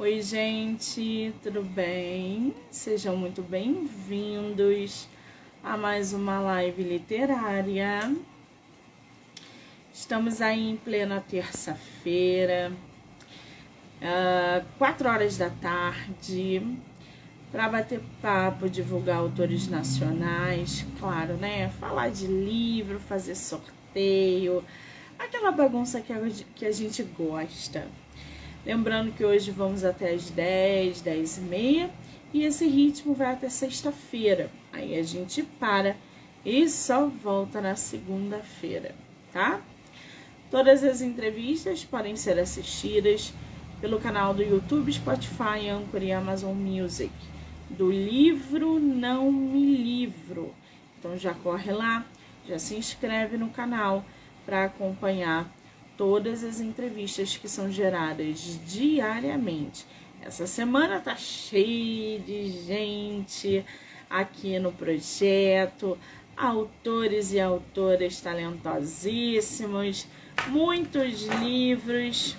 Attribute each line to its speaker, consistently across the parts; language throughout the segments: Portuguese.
Speaker 1: Oi, gente, tudo bem? Sejam muito bem-vindos a mais uma live literária. Estamos aí em plena terça-feira, uh, quatro horas da tarde, para bater papo, divulgar autores nacionais, claro, né? Falar de livro, fazer sorteio, aquela bagunça que a gente gosta. Lembrando que hoje vamos até as 10, 10 e meia e esse ritmo vai até sexta-feira. Aí a gente para e só volta na segunda-feira, tá? Todas as entrevistas podem ser assistidas pelo canal do YouTube, Spotify, Anchor e Amazon Music. Do livro Não Me Livro. Então já corre lá, já se inscreve no canal para acompanhar todas as entrevistas que são geradas diariamente. Essa semana tá cheia de gente aqui no projeto, autores e autoras talentosíssimos, muitos livros,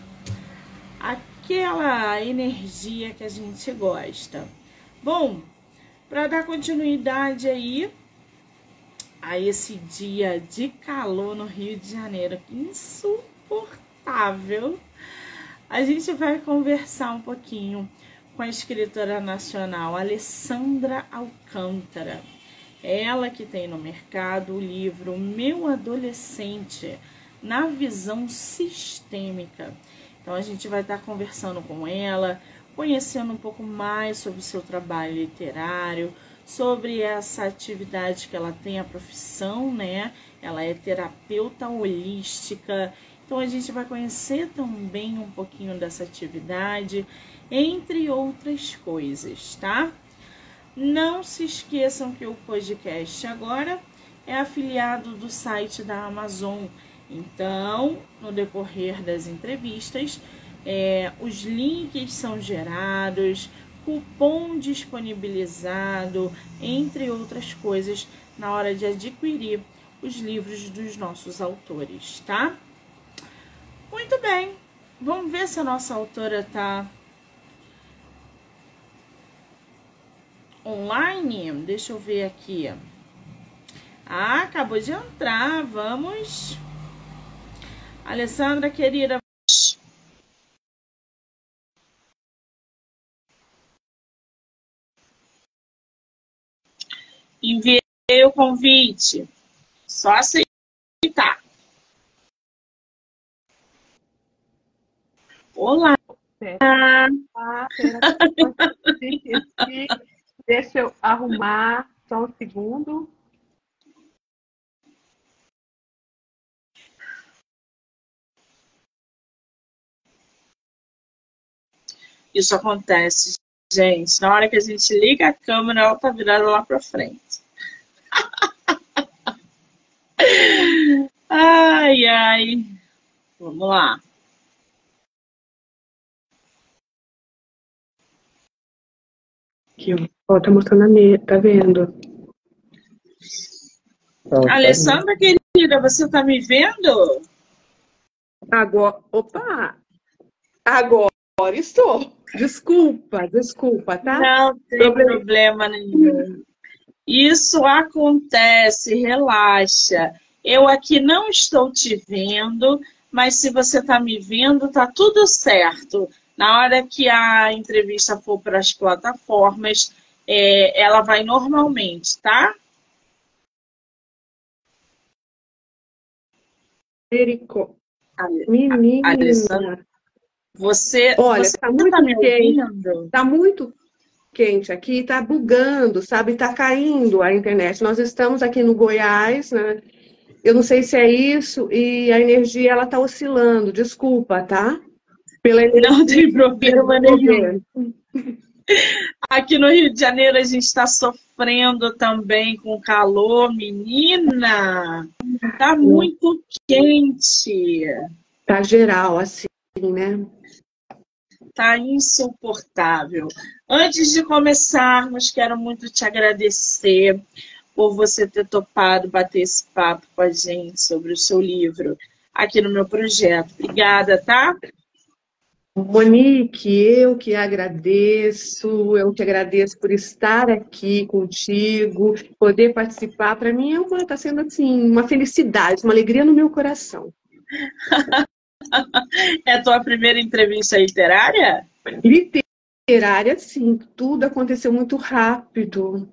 Speaker 1: aquela energia que a gente gosta. Bom, para dar continuidade aí a esse dia de calor no Rio de Janeiro, que insuportável insuportável, a gente vai conversar um pouquinho com a escritora nacional Alessandra Alcântara. Ela que tem no mercado o livro Meu Adolescente na Visão Sistêmica. Então a gente vai estar conversando com ela, conhecendo um pouco mais sobre o seu trabalho literário, sobre essa atividade que ela tem, a profissão, né? Ela é terapeuta holística então a gente vai conhecer também um pouquinho dessa atividade, entre outras coisas, tá? Não se esqueçam que o podcast agora é afiliado do site da Amazon. Então, no decorrer das entrevistas, é, os links são gerados, cupom disponibilizado, entre outras coisas, na hora de adquirir os livros dos nossos autores, tá? Muito bem. Vamos ver se a nossa autora tá online. Deixa eu ver aqui. Ah, acabou de entrar. Vamos. Alessandra, querida. Enviei o convite. Só aceitar. Olá!
Speaker 2: Deixa eu arrumar só um segundo.
Speaker 1: Isso acontece, gente. Na hora que a gente liga a câmera, ela tá virada lá para frente. ai, ai. Vamos lá.
Speaker 2: Aqui, ó. tá mostrando a mesa, tá vendo?
Speaker 1: Alessandra, querida, você tá me vendo?
Speaker 2: Agora, opa! Agora estou. Desculpa, desculpa, tá?
Speaker 1: Não tem problema, problema nenhum. Isso acontece, relaxa. Eu aqui não estou te vendo, mas se você está me vendo, tá tudo certo. Na hora que a entrevista for para as plataformas, é, ela vai normalmente, tá?
Speaker 2: Erico. Menina. Alessandra,
Speaker 1: você.
Speaker 2: Olha, você tá muito tá quente. Tá muito quente aqui, tá bugando, sabe? Tá caindo a internet. Nós estamos aqui no Goiás, né? Eu não sei se é isso, e a energia ela tá oscilando. Desculpa, tá?
Speaker 1: Pela Não tem problema nenhum. Aqui no Rio de Janeiro a gente está sofrendo também com calor, menina. Tá muito quente.
Speaker 2: Tá geral, assim, né?
Speaker 1: Tá insuportável. Antes de começarmos, quero muito te agradecer por você ter topado bater esse papo com a gente sobre o seu livro aqui no meu projeto. Obrigada, tá?
Speaker 2: Monique, eu que agradeço, eu que agradeço por estar aqui contigo, poder participar. Para mim está sendo assim uma felicidade, uma alegria no meu coração.
Speaker 1: é a tua primeira entrevista literária?
Speaker 2: Literária, sim. Tudo aconteceu muito rápido.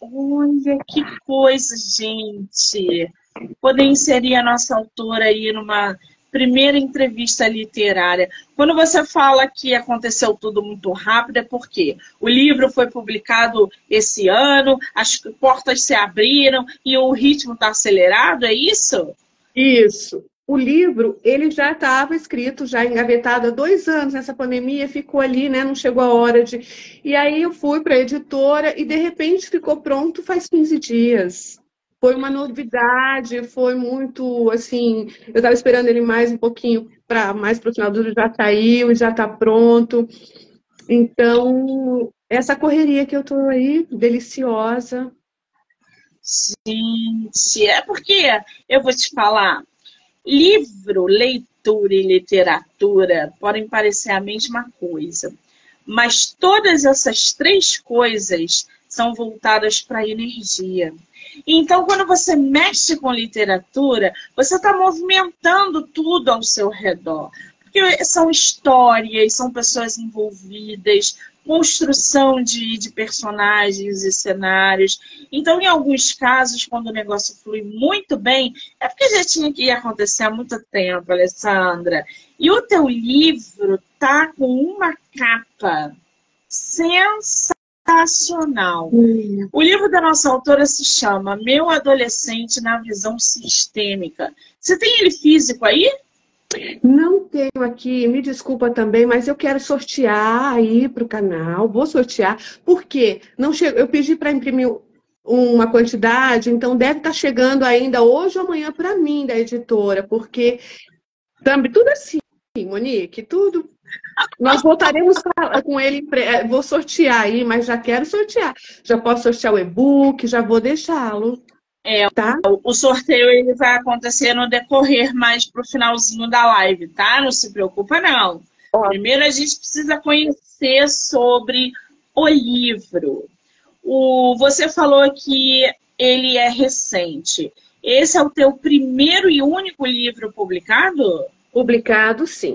Speaker 1: Olha que coisa, gente. Poder inserir a nossa autora aí numa primeira entrevista literária. Quando você fala que aconteceu tudo muito rápido, é porque o livro foi publicado esse ano, as portas se abriram e o ritmo está acelerado, é isso?
Speaker 2: Isso. O livro, ele já estava escrito, já engavetado há dois anos nessa pandemia, ficou ali, né? Não chegou a hora de. E aí eu fui para a editora e de repente ficou pronto faz 15 dias. Foi uma novidade, foi muito assim. Eu estava esperando ele mais um pouquinho para mais para o final do já saiu, já está pronto. Então, essa correria que eu estou aí, deliciosa.
Speaker 1: Gente, é porque eu vou te falar, livro, leitura e literatura podem parecer a mesma coisa, mas todas essas três coisas são voltadas para a energia. Então, quando você mexe com literatura, você está movimentando tudo ao seu redor. Porque são histórias, são pessoas envolvidas, construção de, de personagens e cenários. Então, em alguns casos, quando o negócio flui muito bem, é porque já tinha que acontecer há muito tempo, Alessandra. E o teu livro tá com uma capa sensacional sensacional. Hum. O livro da nossa autora se chama Meu Adolescente na Visão Sistêmica. Você tem ele físico aí?
Speaker 2: Não tenho aqui, me desculpa também, mas eu quero sortear aí para o canal. Vou sortear, porque não chego, eu pedi para imprimir uma quantidade, então deve estar tá chegando ainda hoje ou amanhã para mim da editora, porque também tudo assim, Monique, tudo nós voltaremos com ele, é, vou sortear aí, mas já quero sortear. Já posso sortear o e-book, já vou deixá-lo.
Speaker 1: É, tá? o sorteio ele vai acontecer no decorrer mais pro finalzinho da live, tá? Não se preocupa, não. Ó. Primeiro a gente precisa conhecer sobre o livro. O, você falou que ele é recente. Esse é o teu primeiro e único livro publicado?
Speaker 2: Publicado, sim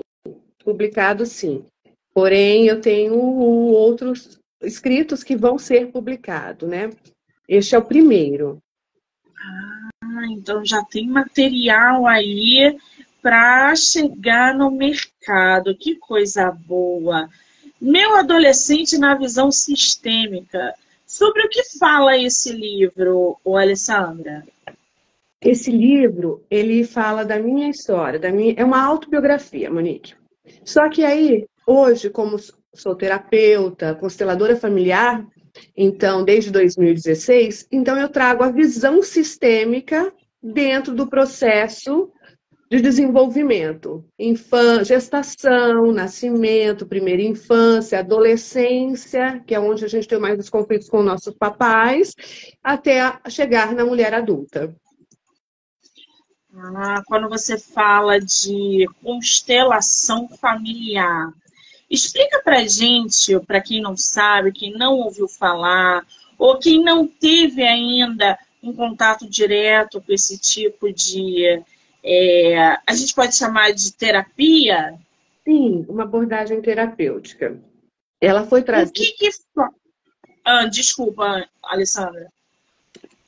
Speaker 2: publicado sim. Porém, eu tenho outros escritos que vão ser publicados, né? Este é o primeiro.
Speaker 1: Ah, então já tem material aí para chegar no mercado. Que coisa boa. Meu adolescente na visão sistêmica. Sobre o que fala esse livro, o Alessandra?
Speaker 2: Esse livro, ele fala da minha história, da minha, é uma autobiografia, Monique. Só que aí, hoje, como sou terapeuta, consteladora familiar, então, desde 2016, então eu trago a visão sistêmica dentro do processo de desenvolvimento. Infância, gestação, nascimento, primeira infância, adolescência, que é onde a gente tem mais os conflitos com nossos papais, até chegar na mulher adulta.
Speaker 1: Ah, quando você fala de constelação familiar, explica para gente, para quem não sabe, quem não ouviu falar, ou quem não teve ainda um contato direto com esse tipo de. É, a gente pode chamar de terapia?
Speaker 2: Sim, uma abordagem terapêutica. Ela foi trazida. O
Speaker 1: que, que... Ah, desculpa, Alessandra.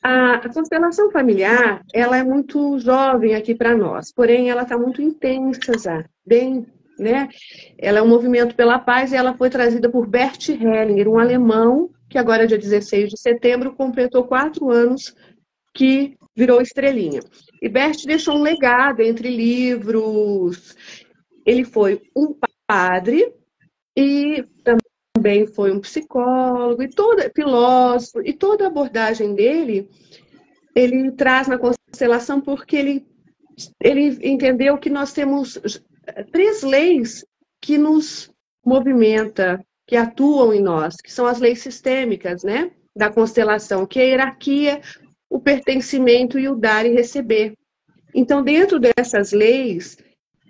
Speaker 2: A, constelação familiar, ela é muito jovem aqui para nós, porém ela está muito intensa já, bem, né? Ela é um movimento pela paz e ela foi trazida por Bert Hellinger, um alemão que agora, dia 16 de setembro, completou quatro anos que virou estrelinha. E Bert deixou um legado entre livros. Ele foi um padre e também foi um psicólogo e toda filósofo e toda a abordagem dele ele traz na constelação porque ele ele entendeu que nós temos três leis que nos movimenta, que atuam em nós, que são as leis sistêmicas, né, da constelação, que é a hierarquia, o pertencimento e o dar e receber. Então, dentro dessas leis,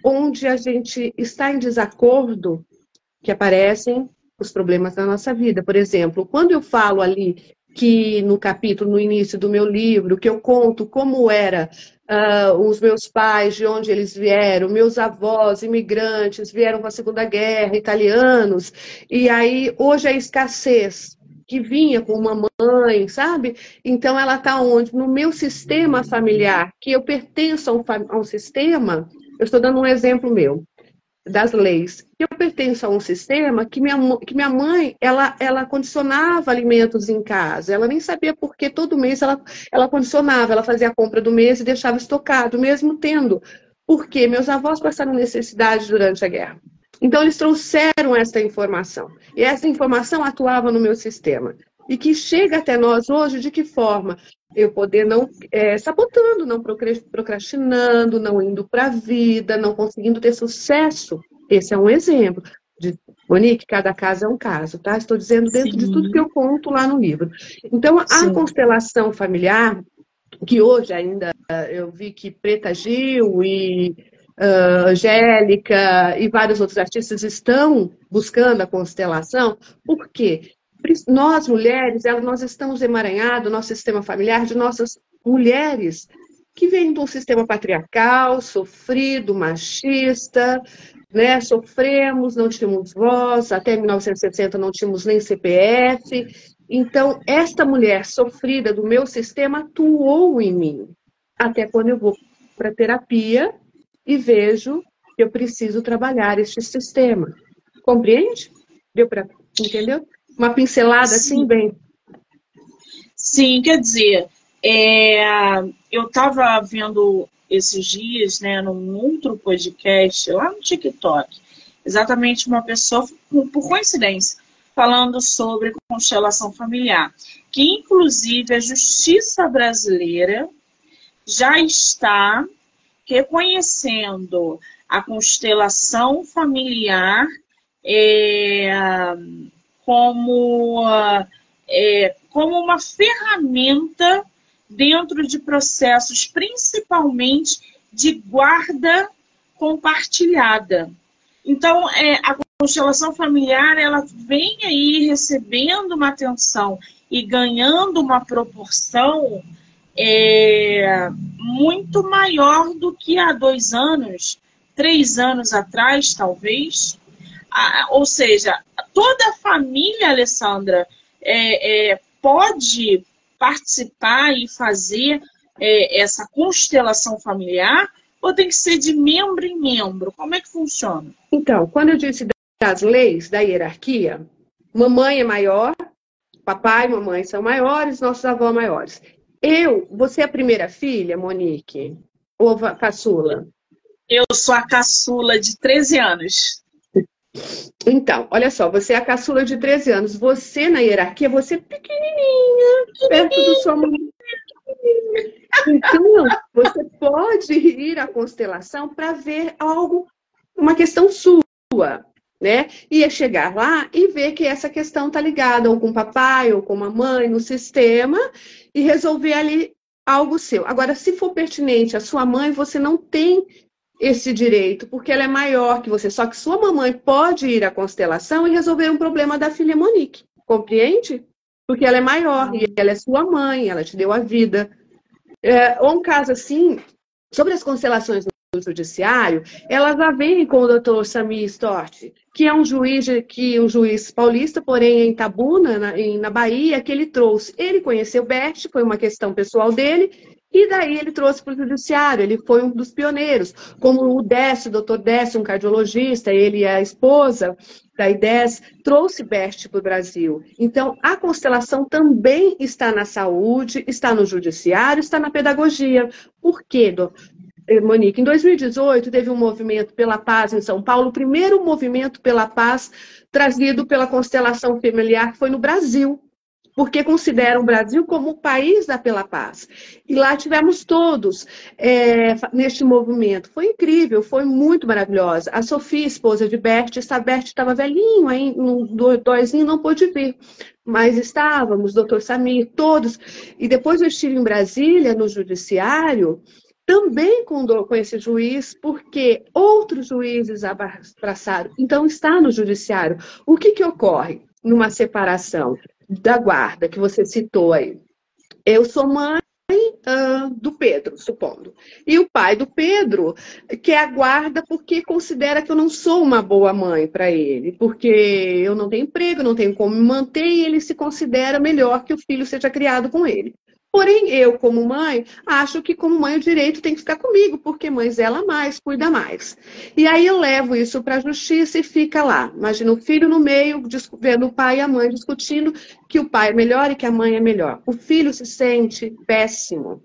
Speaker 2: onde a gente está em desacordo que aparecem os problemas da nossa vida. Por exemplo, quando eu falo ali que no capítulo, no início do meu livro, que eu conto como era uh, os meus pais, de onde eles vieram, meus avós, imigrantes, vieram com a Segunda Guerra, italianos, e aí hoje a escassez que vinha com uma mãe, sabe? Então ela está onde? No meu sistema familiar, que eu pertenço a um, a um sistema, eu estou dando um exemplo meu das leis. Eu pertenço a um sistema que minha, que minha mãe, ela, ela condicionava alimentos em casa. Ela nem sabia por que todo mês ela, ela condicionava. Ela fazia a compra do mês e deixava estocado, mesmo tendo. Porque meus avós passaram necessidade durante a guerra. Então, eles trouxeram essa informação. E essa informação atuava no meu sistema. E que chega até nós hoje de que forma? Eu poder não é, sabotando, não procrastinando, não indo para a vida, não conseguindo ter sucesso. Esse é um exemplo. De, Monique, cada caso é um caso, tá? Estou dizendo dentro Sim. de tudo que eu conto lá no livro. Então, a Sim. constelação familiar, que hoje ainda eu vi que Preta Gil e uh, Angélica e vários outros artistas estão buscando a constelação, por quê? Nós mulheres, nós estamos emaranhados, nosso sistema familiar, de nossas mulheres que vêm de um sistema patriarcal, sofrido, machista, né? Sofremos, não tínhamos voz, até 1960 não tínhamos nem CPF. Então, esta mulher sofrida do meu sistema atuou em mim. Até quando eu vou para terapia e vejo que eu preciso trabalhar este sistema. Compreende? Deu para entendeu? Uma pincelada assim, Sim. assim, bem.
Speaker 1: Sim, quer dizer, é, eu estava vendo esses dias, né, num outro podcast, lá no TikTok, exatamente uma pessoa, por coincidência, falando sobre constelação familiar, que inclusive a justiça brasileira já está reconhecendo a constelação familiar é, como, é, como uma ferramenta dentro de processos, principalmente de guarda compartilhada. Então, é, a constelação familiar ela vem aí recebendo uma atenção e ganhando uma proporção é, muito maior do que há dois anos, três anos atrás, talvez. Ah, ou seja, toda a família, Alessandra, é, é, pode participar e fazer é, essa constelação familiar ou tem que ser de membro em membro? Como é que funciona?
Speaker 2: Então, quando eu disse das leis, da hierarquia, mamãe é maior, papai e mamãe são maiores, nossos avós maiores. Eu, você é a primeira filha, Monique? Ou a caçula?
Speaker 1: Eu sou a caçula de 13 anos.
Speaker 2: Então, olha só, você é a caçula de 13 anos. Você, na hierarquia, você é pequenininha, perto do sua mãe. Então, você pode ir à constelação para ver algo, uma questão sua, né? E é chegar lá e ver que essa questão está ligada ou com o papai ou com a mãe no sistema e resolver ali algo seu. Agora, se for pertinente à sua mãe, você não tem esse direito, porque ela é maior que você. Só que sua mamãe pode ir à constelação e resolver um problema da filha Monique. Compreende? Porque ela é maior e ela é sua mãe, ela te deu a vida. É, ou um caso assim, sobre as constelações no judiciário, elas já vêm com o doutor Samir Stort, que é um juiz, que um juiz paulista, porém em Tabuna, na, em, na Bahia, que ele trouxe. Ele conheceu Bert, foi uma questão pessoal dele, e daí ele trouxe para o judiciário, ele foi um dos pioneiros, como o Décio, o doutor Décio, um cardiologista, ele e a esposa da IDES, trouxe BEST para o Brasil. Então, a constelação também está na saúde, está no judiciário, está na pedagogia. Por quê, eh, Monique? Em 2018, teve um movimento pela paz em São Paulo, o primeiro movimento pela paz trazido pela constelação familiar, foi no Brasil porque consideram o Brasil como o país da Pela Paz. E lá tivemos todos é, neste movimento. Foi incrível, foi muito maravilhosa. A Sofia, esposa de Bert, essa Bert estava velhinho, aí, um doisinho, não pôde vir. Mas estávamos, doutor Samir, todos. E depois eu estive em Brasília, no judiciário, também com, com esse juiz, porque outros juízes abraçaram. Então, está no judiciário. O que, que ocorre numa separação da guarda que você citou aí? Eu sou mãe uh, do Pedro, supondo. E o pai do Pedro quer a guarda porque considera que eu não sou uma boa mãe para ele, porque eu não tenho emprego, não tenho como me manter e ele se considera melhor que o filho seja criado com ele. Porém, eu, como mãe, acho que, como mãe, o direito tem que ficar comigo, porque mãe zela mais, cuida mais. E aí eu levo isso para a justiça e fica lá. Imagina o filho no meio, vendo o pai e a mãe discutindo que o pai é melhor e que a mãe é melhor. O filho se sente péssimo.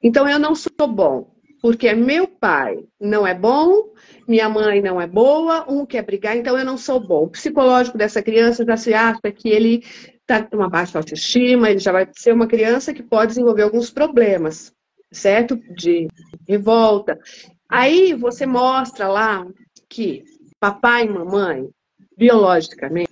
Speaker 2: Então, eu não sou bom, porque meu pai não é bom, minha mãe não é boa, um quer brigar, então eu não sou bom. O psicológico dessa criança já se acha que ele está com uma baixa autoestima, ele já vai ser uma criança que pode desenvolver alguns problemas, certo? De revolta. Aí você mostra lá que papai e mamãe, biologicamente,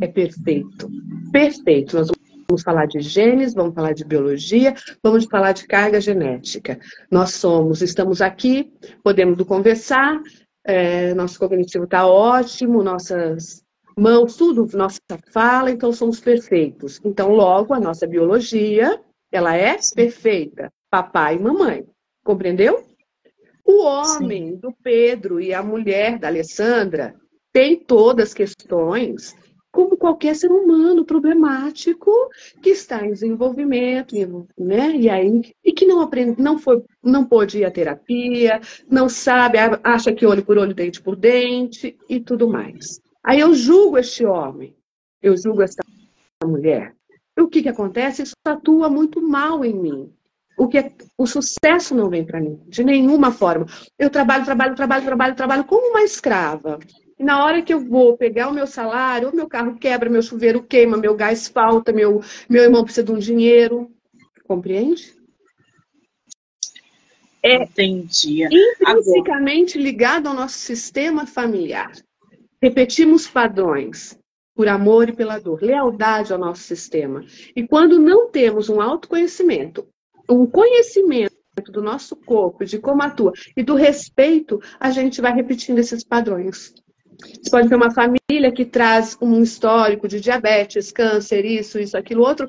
Speaker 2: é perfeito. Perfeito. Nós vamos falar de genes, vamos falar de biologia, vamos falar de carga genética. Nós somos, estamos aqui, podemos conversar, é, nosso cognitivo está ótimo, nossas mãos, tudo nossa fala, então somos perfeitos. Então, logo, a nossa biologia, ela é perfeita. Papai e mamãe. Compreendeu? O homem Sim. do Pedro e a mulher da Alessandra tem todas as questões, como qualquer ser humano problemático que está em desenvolvimento, né? E aí e que não aprende, não foi, não pôde ir à terapia, não sabe, acha que olho por olho, dente por dente e tudo mais. Aí eu julgo este homem, eu julgo essa mulher. E o que, que acontece? Isso atua muito mal em mim. O, que é, o sucesso não vem para mim, de nenhuma forma. Eu trabalho, trabalho, trabalho, trabalho, trabalho como uma escrava. E na hora que eu vou pegar o meu salário, o meu carro quebra, meu chuveiro queima, meu gás falta, meu, meu irmão precisa de um dinheiro. Compreende?
Speaker 1: É Entendi.
Speaker 2: intrinsecamente Agora... ligado ao nosso sistema familiar. Repetimos padrões por amor e pela dor, lealdade ao nosso sistema. E quando não temos um autoconhecimento, um conhecimento do nosso corpo, de como atua e do respeito, a gente vai repetindo esses padrões. Você pode ter uma família que traz um histórico de diabetes, câncer, isso, isso, aquilo, outro.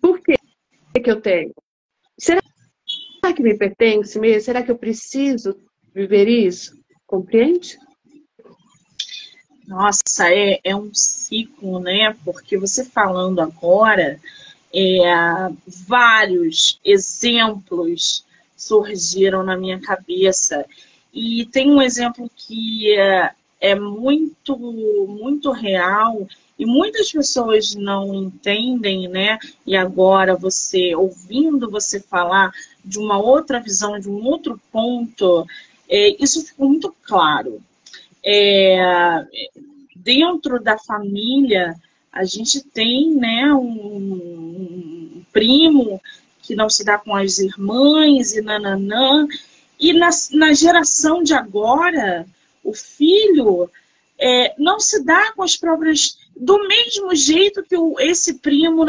Speaker 2: Por que, que eu tenho? Será que me pertence mesmo? Será que eu preciso viver isso? Compreende?
Speaker 1: Nossa, é, é um ciclo, né? Porque você falando agora, é, vários exemplos surgiram na minha cabeça. E tem um exemplo que é, é muito, muito real e muitas pessoas não entendem, né? E agora você, ouvindo você falar de uma outra visão, de um outro ponto, é, isso ficou muito claro é, dentro da família, a gente tem né, um, um, primo que não se dá com as irmãs e nananã. E na, na geração de agora, o filho é, não se dá com as próprias. do mesmo jeito que o, esse primo.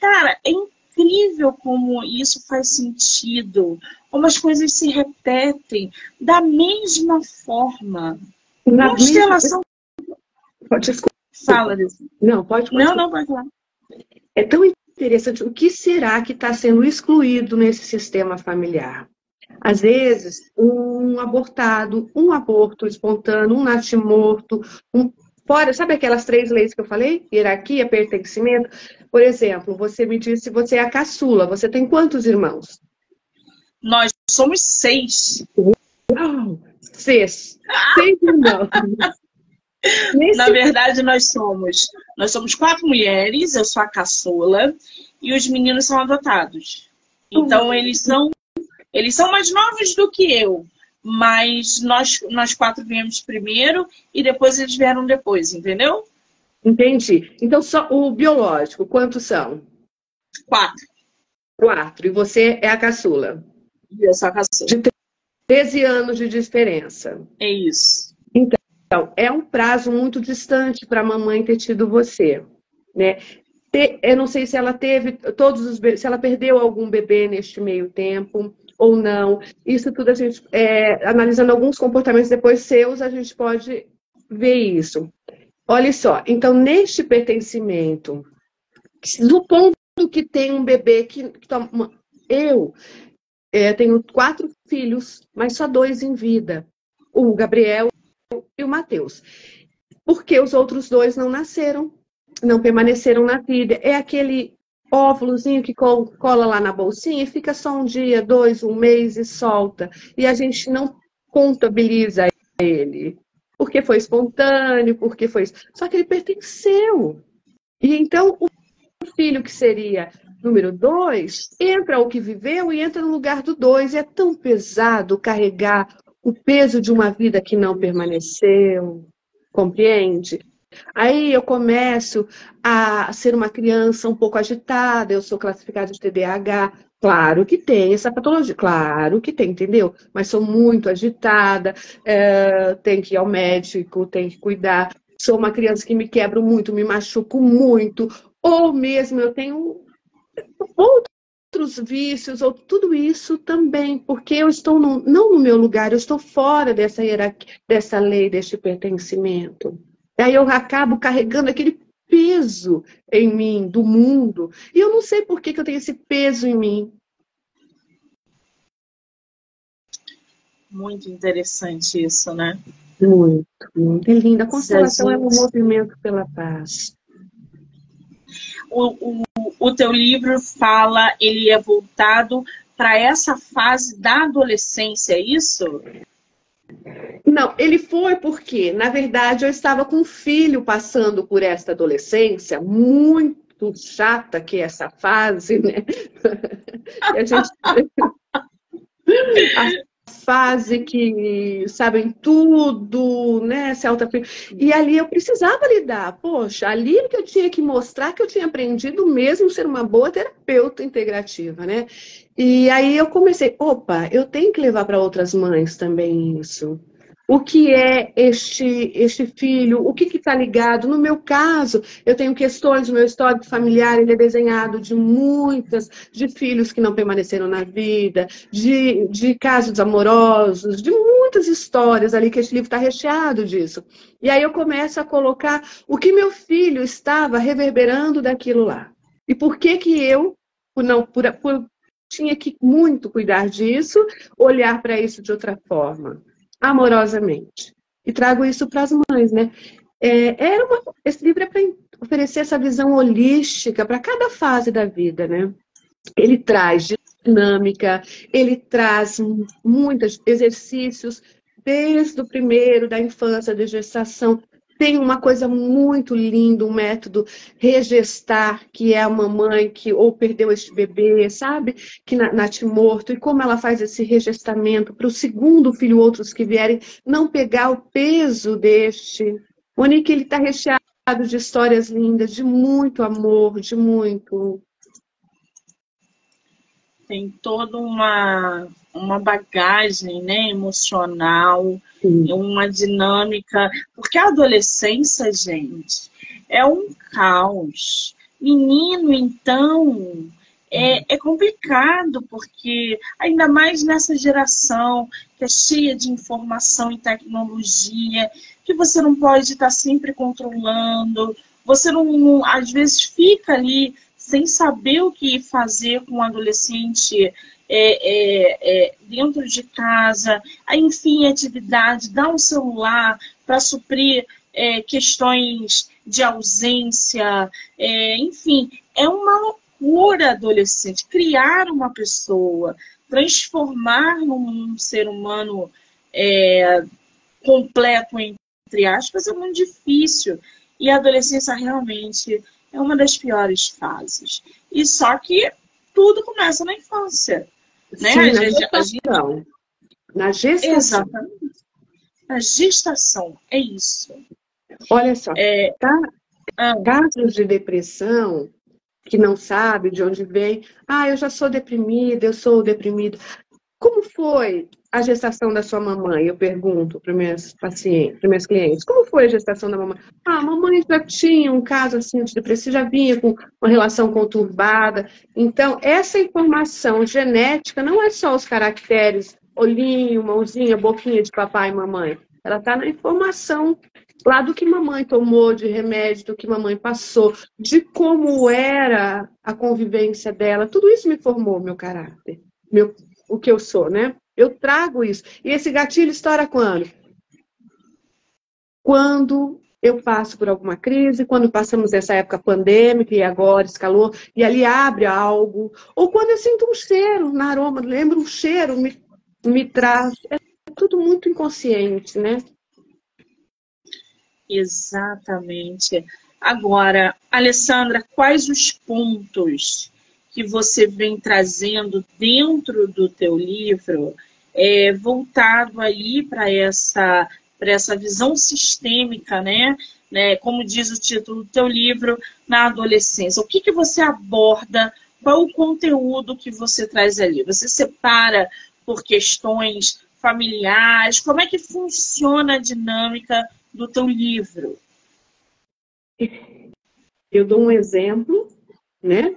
Speaker 1: Cara, é incrível como isso faz sentido, como as coisas se repetem da mesma forma. Na Constelação. Mesma...
Speaker 2: Pode
Speaker 1: Fala disso.
Speaker 2: Não, pode
Speaker 1: continuar. Não, não, pode falar.
Speaker 2: É tão interessante. O que será que está sendo excluído nesse sistema familiar? Às vezes, um abortado, um aborto espontâneo, um natimorto, um fora, sabe aquelas três leis que eu falei? Hierarquia, pertencimento. Por exemplo, você me disse, você é a caçula, você tem quantos irmãos?
Speaker 1: Nós somos seis.
Speaker 2: Seis. Seis irmãos.
Speaker 1: Na verdade, nós somos, nós somos quatro mulheres, eu sou a caçula, e os meninos são adotados. Então, uhum. eles são eles são mais novos do que eu, mas nós, nós quatro viemos primeiro e depois eles vieram depois, entendeu?
Speaker 2: Entendi. Então, só o biológico, quantos são?
Speaker 1: Quatro.
Speaker 2: Quatro. E você é a caçula?
Speaker 1: Eu sou a caçula.
Speaker 2: De 13 anos de diferença.
Speaker 1: É isso.
Speaker 2: Então, é um prazo muito distante para a mamãe ter tido você, né? Eu não sei se ela teve todos os se ela perdeu algum bebê neste meio tempo, ou não. Isso tudo a gente, é, analisando alguns comportamentos depois seus, a gente pode ver isso. Olha só, então neste pertencimento, do ponto que tem um bebê que, que toma, eu é, tenho quatro filhos, mas só dois em vida, o Gabriel e o Mateus, porque os outros dois não nasceram, não permaneceram na vida. É aquele óvulozinho que cola lá na bolsinha e fica só um dia, dois, um mês e solta. E a gente não contabiliza ele. Porque foi espontâneo, porque foi. Só que ele pertenceu. E então o filho que seria número dois entra o que viveu e entra no lugar do dois. E é tão pesado carregar o peso de uma vida que não permaneceu. Compreende? Aí eu começo a ser uma criança um pouco agitada, eu sou classificada de TDAH. Claro que tem essa patologia, claro que tem, entendeu? Mas sou muito agitada, é, tem que ir ao médico, tem que cuidar. Sou uma criança que me quebro muito, me machuco muito, ou mesmo eu tenho outros vícios, ou tudo isso também, porque eu estou no, não no meu lugar, eu estou fora dessa hierarquia, dessa lei, deste pertencimento. Aí eu acabo carregando aquele peso em mim, do mundo. E eu não sei por que, que eu tenho esse peso em mim.
Speaker 1: Muito interessante isso, né?
Speaker 2: Muito, muito é lindo. A constelação é um movimento pela paz.
Speaker 1: O, o, o teu livro fala, ele é voltado para essa fase da adolescência, é isso?
Speaker 2: Não, ele foi porque, na verdade, eu estava com um filho passando por esta adolescência muito chata que é essa fase, né? a gente fase que sabem tudo, né? Se. E ali eu precisava lidar. Poxa, ali que eu tinha que mostrar que eu tinha aprendido mesmo ser uma boa terapeuta integrativa, né? E aí eu comecei, opa, eu tenho que levar para outras mães também isso o que é este, este filho, o que está ligado. No meu caso, eu tenho questões, o meu histórico familiar ele é desenhado de muitas, de filhos que não permaneceram na vida, de, de casos amorosos, de muitas histórias ali, que este livro está recheado disso. E aí eu começo a colocar o que meu filho estava reverberando daquilo lá. E por que que eu, por não, por, por tinha que muito cuidar disso, olhar para isso de outra forma amorosamente. E trago isso para as mães, né? É, era uma, esse livro é para oferecer essa visão holística para cada fase da vida, né? Ele traz dinâmica, ele traz muitos exercícios, desde o primeiro, da infância, da gestação, tem uma coisa muito linda, um método regestar, que é a mamãe que ou perdeu este bebê, sabe? Que nasce morto, e como ela faz esse regestamento para o segundo filho, outros que vierem, não pegar o peso deste. O Nick, ele está recheado de histórias lindas, de muito amor, de muito
Speaker 1: tem toda uma, uma bagagem né, emocional, Sim. uma dinâmica. Porque a adolescência, gente, é um caos. Menino, então, é, é, complicado, porque ainda mais nessa geração que é cheia de informação e tecnologia, que você não pode estar sempre controlando, você não, às vezes fica ali sem saber o que fazer com um adolescente é, é, é, dentro de casa, enfim, atividade, dar um celular para suprir é, questões de ausência, é, enfim, é uma loucura adolescente. Criar uma pessoa, transformar num ser humano completo, entre aspas, é muito difícil. E a adolescência realmente é uma das piores fases. E só que tudo começa na infância. Né? Sim,
Speaker 2: a na, gestação. na gestação.
Speaker 1: Exatamente. A gestação, é isso.
Speaker 2: Olha só, é... Tá, ah. casos de depressão que não sabe de onde vem. Ah, eu já sou deprimida, eu sou deprimido. Como foi a gestação da sua mamãe? Eu pergunto para minhas pacientes, para minhas clientes. Como foi a gestação da mamãe? Ah, a mamãe já tinha um caso assim antidepressivo, já vinha com uma relação conturbada. Então, essa informação genética não é só os caracteres olhinho, mãozinha, boquinha de papai e mamãe. Ela está na informação lá do que mamãe tomou de remédio, do que mamãe passou, de como era a convivência dela. Tudo isso me formou meu caráter, meu, o que eu sou, né? Eu trago isso. E esse gatilho estoura quando? Quando eu passo por alguma crise, quando passamos essa época pandêmica e agora escalou, e ali abre algo, ou quando eu sinto um cheiro na aroma, lembro um cheiro, me, me traz. É tudo muito inconsciente, né?
Speaker 1: Exatamente. Agora, Alessandra, quais os pontos que você vem trazendo dentro do teu livro é, voltado aí para essa para essa visão sistêmica, né? né? Como diz o título do teu livro, na adolescência. O que, que você aborda? Qual o conteúdo que você traz ali? Você separa por questões familiares? Como é que funciona a dinâmica do teu livro?
Speaker 2: Eu dou um exemplo, né?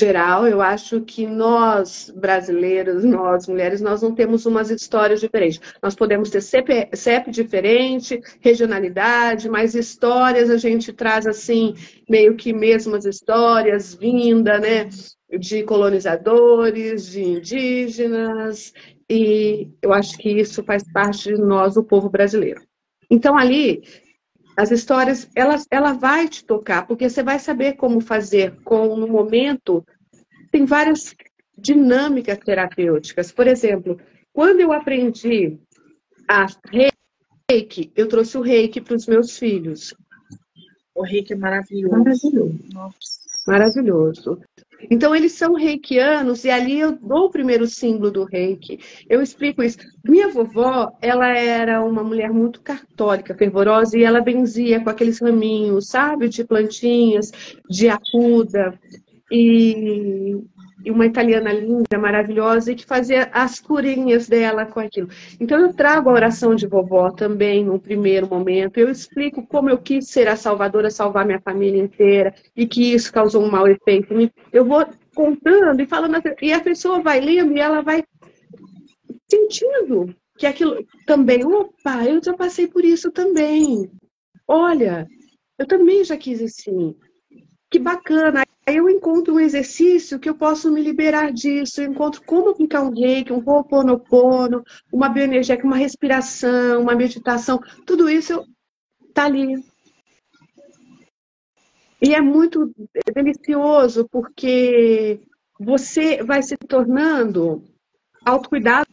Speaker 2: Geral, eu acho que nós, brasileiros, nós, mulheres, nós não temos umas histórias diferentes. Nós podemos ter CP, CEP diferente, regionalidade, mas histórias a gente traz, assim, meio que mesmas histórias, vinda, né, de colonizadores, de indígenas, e eu acho que isso faz parte de nós, o povo brasileiro. Então, ali, as histórias, ela, ela vai te tocar, porque você vai saber como fazer com, no momento, tem várias dinâmicas terapêuticas. Por exemplo, quando eu aprendi a reiki, eu trouxe o reiki para os meus filhos.
Speaker 1: O reiki é maravilhoso.
Speaker 2: Maravilhoso. Nossa. Maravilhoso. Então, eles são reikianos e ali eu dou o primeiro símbolo do reiki. Eu explico isso. Minha vovó, ela era uma mulher muito católica, fervorosa, e ela benzia com aqueles raminhos, sabe, de plantinhas, de acuda. E, uma italiana linda, maravilhosa, e que fazia as curinhas dela com aquilo. Então, eu trago a oração de vovó também, no primeiro momento. Eu explico como eu quis ser a salvadora, salvar minha família inteira, e que isso causou um mau efeito. Eu vou contando e falando, e a pessoa vai lendo e ela vai sentindo que aquilo também, opa, eu já passei por isso também. Olha, eu também já quis assim. Que bacana. Aí eu encontro um exercício que eu posso me liberar disso, eu encontro como aplicar um reiki, um ho'oponopono, uma bioenergia, uma respiração, uma meditação, tudo isso está ali. E é muito delicioso, porque você vai se tornando autocuidado,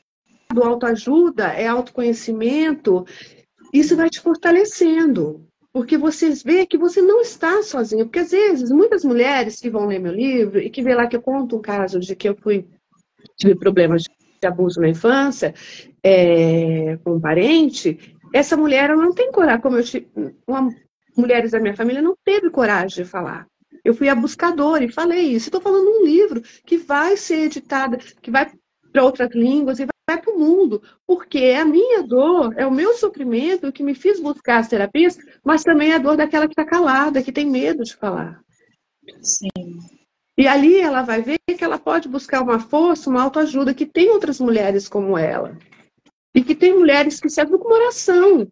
Speaker 2: autoajuda, é autoconhecimento, isso vai te fortalecendo porque vocês vê que você não está sozinho. Porque às vezes, muitas mulheres que vão ler meu livro e que vê lá que eu conto um caso de que eu fui tive problemas de abuso na infância é, com um parente, essa mulher ela não tem coragem, como eu uma, mulheres da minha família não teve coragem de falar. Eu fui a buscadora e falei isso. Estou falando um livro que vai ser editado, que vai para outras línguas e vai para o mundo, porque é a minha dor, é o meu sofrimento que me fiz buscar as terapias, mas também é a dor daquela que está calada, que tem medo de falar.
Speaker 1: Sim.
Speaker 2: E ali ela vai ver que ela pode buscar uma força, uma autoajuda, que tem outras mulheres como ela. E que tem mulheres que servem como oração,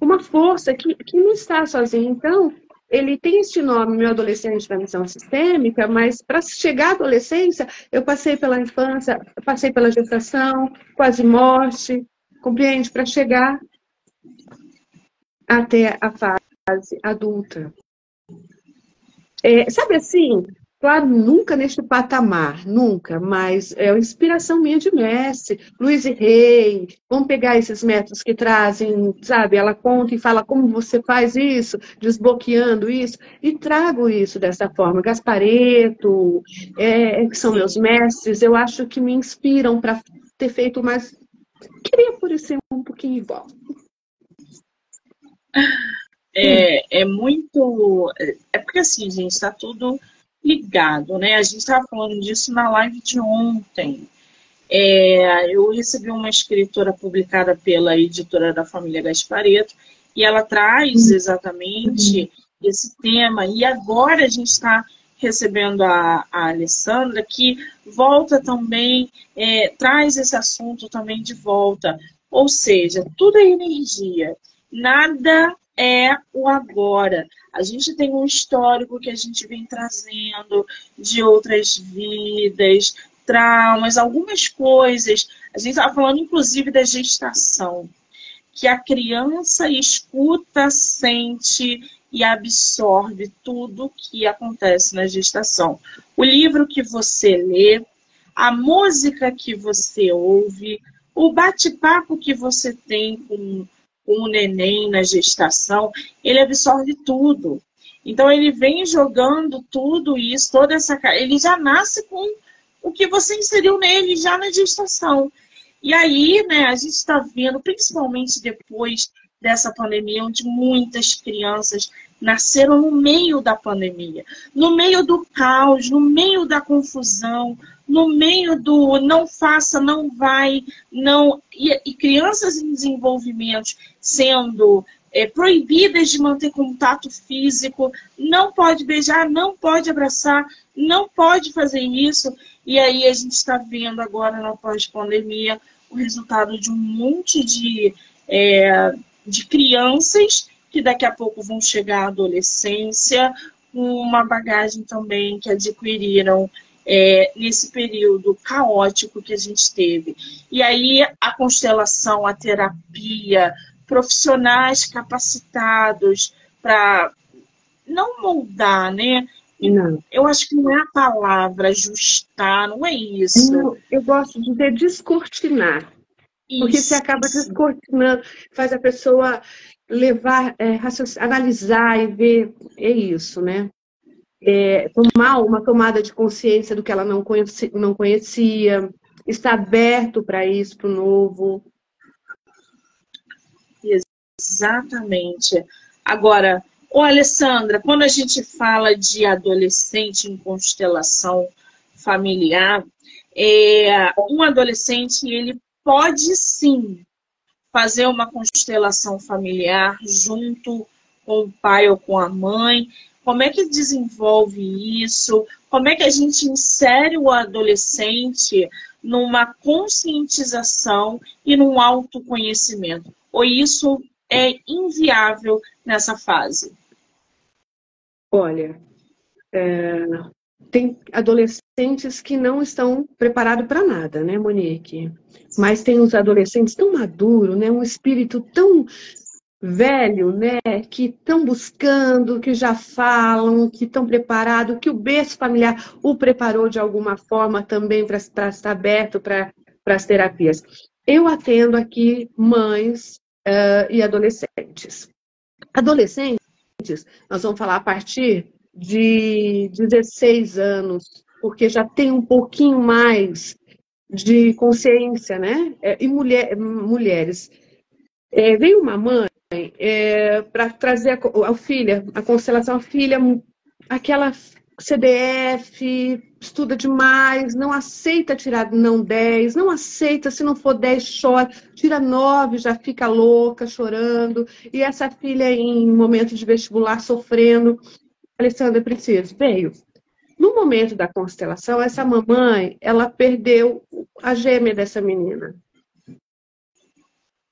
Speaker 2: uma força que, que não está sozinha. Então, ele tem este nome, meu adolescente da missão sistêmica, mas para chegar à adolescência, eu passei pela infância, passei pela gestação, quase morte, compreende? Para chegar até a fase adulta. É, sabe assim, Claro, nunca neste patamar, nunca, mas é uma inspiração minha de mestre, Luiz Rey, vamos pegar esses métodos que trazem, sabe, ela conta e fala como você faz isso, desbloqueando isso, e trago isso dessa forma. Gaspareto, é, que são meus mestres, eu acho que me inspiram para ter feito mais. Queria por ser um pouquinho igual.
Speaker 1: É, é muito. É porque assim, gente, está tudo ligado, né? A gente estava falando disso na live de ontem. É, eu recebi uma escritora publicada pela editora da família Gaspareto e ela traz uhum. exatamente uhum. esse tema. E agora a gente está recebendo a, a, Alessandra, que volta também, é, traz esse assunto também de volta. Ou seja, tudo é energia, nada é o agora. A gente tem um histórico que a gente vem trazendo de outras vidas, traumas, algumas coisas. A gente estava falando, inclusive, da gestação, que a criança escuta, sente e absorve tudo que acontece na gestação. O livro que você lê, a música que você ouve, o bate-papo que você tem com, com o neném na gestação, ele absorve tudo. Então ele vem jogando tudo isso, toda essa. Ele já nasce com o que você inseriu nele já na gestação. E aí, né, a gente está vendo, principalmente depois dessa pandemia, onde muitas crianças nasceram no meio da pandemia, no meio do caos, no meio da confusão, no meio do não faça, não vai, não. E, e crianças em desenvolvimento sendo é, proibidas de manter contato físico, não pode beijar, não pode abraçar, não pode fazer isso. E aí a gente está vendo agora na pós-pandemia o resultado de um monte de, é, de crianças que daqui a pouco vão chegar à adolescência, com uma bagagem também que adquiriram é, nesse período caótico que a gente teve. E aí a constelação, a terapia, profissionais capacitados para não moldar, né? Não. Eu acho que não é a palavra ajustar, não é isso. Não,
Speaker 2: eu gosto de dizer descortinar. Isso. Porque você acaba descortinando, faz a pessoa levar, é, analisar e ver, é isso, né? É, tomar uma tomada de consciência do que ela não conhecia, não conhecia estar aberto para isso, para o novo.
Speaker 1: Exatamente. Agora, ô Alessandra, quando a gente fala de adolescente em constelação familiar, é, um adolescente ele pode sim fazer uma constelação familiar junto com o pai ou com a mãe? Como é que desenvolve isso? Como é que a gente insere o adolescente numa conscientização e num autoconhecimento? Ou isso é inviável nessa fase?
Speaker 2: Olha, é, tem adolescentes que não estão preparados para nada, né, Monique? Mas tem uns adolescentes tão maduros, né? Um espírito tão velho, né? Que estão buscando, que já falam, que estão preparados, que o berço familiar o preparou de alguma forma também para estar aberto para as terapias. Eu atendo aqui mães uh, e adolescentes. Adolescentes, nós vamos falar a partir de 16 anos, porque já tem um pouquinho mais de consciência, né? É, e mulher, mulheres. É, veio uma mãe é, para trazer a, a, filha, a constelação, a filha, aquela CDF, estuda demais, não aceita tirar não 10, não aceita, se não for 10, chora, tira 9, já fica louca, chorando, e essa filha em momento de vestibular sofrendo. Alessandra, preciso, veio. No momento da constelação, essa mamãe, ela perdeu a gêmea dessa menina.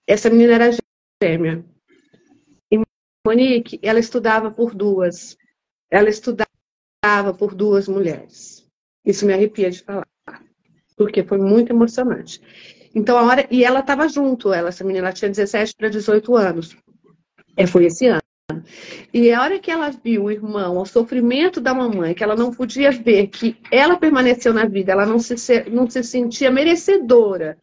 Speaker 2: Essa menina era gêmea. Monique, ela estudava por duas. Ela estudava por duas mulheres. Isso me arrepia de falar, porque foi muito emocionante. Então, a hora. E ela estava junto, ela, essa menina, ela tinha 17 para 18 anos. É, foi esse ano. E a hora que ela viu o irmão, o sofrimento da mamãe, que ela não podia ver que ela permaneceu na vida, ela não se, não se sentia merecedora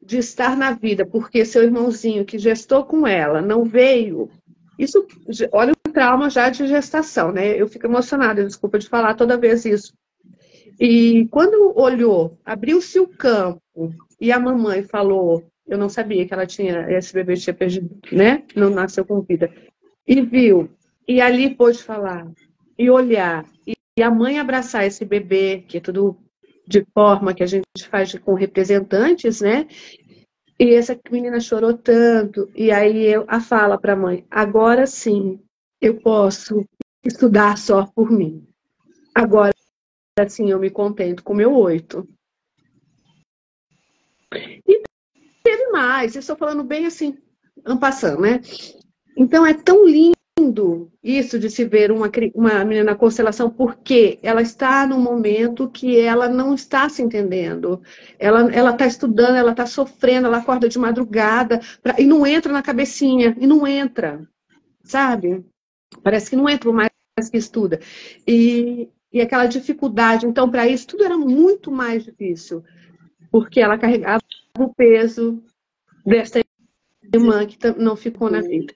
Speaker 2: de estar na vida, porque seu irmãozinho que gestou com ela não veio. Isso, olha o trauma já de gestação, né? Eu fico emocionada, desculpa de falar toda vez isso. E quando olhou, abriu-se o campo e a mamãe falou: Eu não sabia que ela tinha, esse bebê tinha perdido, né? Não nasceu com vida e viu, e ali pôde falar, e olhar, e, a mãe abraçar esse bebê, que é tudo de forma que a gente faz com representantes, né? E essa menina chorou tanto, e aí eu, a fala para a mãe: agora sim, eu posso estudar só por mim. Agora sim, eu me contento com meu oito. E teve mais, eu estou falando bem assim, ampassando, né? Então é tão lindo isso de se ver uma, uma menina na constelação, porque ela está num momento que ela não está se entendendo. Ela está estudando, ela está sofrendo, ela acorda de madrugada pra, e não entra na cabecinha, e não entra, sabe? Parece que não entra mais que estuda. E, e aquela dificuldade, então, para isso, tudo era muito mais difícil, porque ela carregava o peso dessa irmã que não ficou na vida.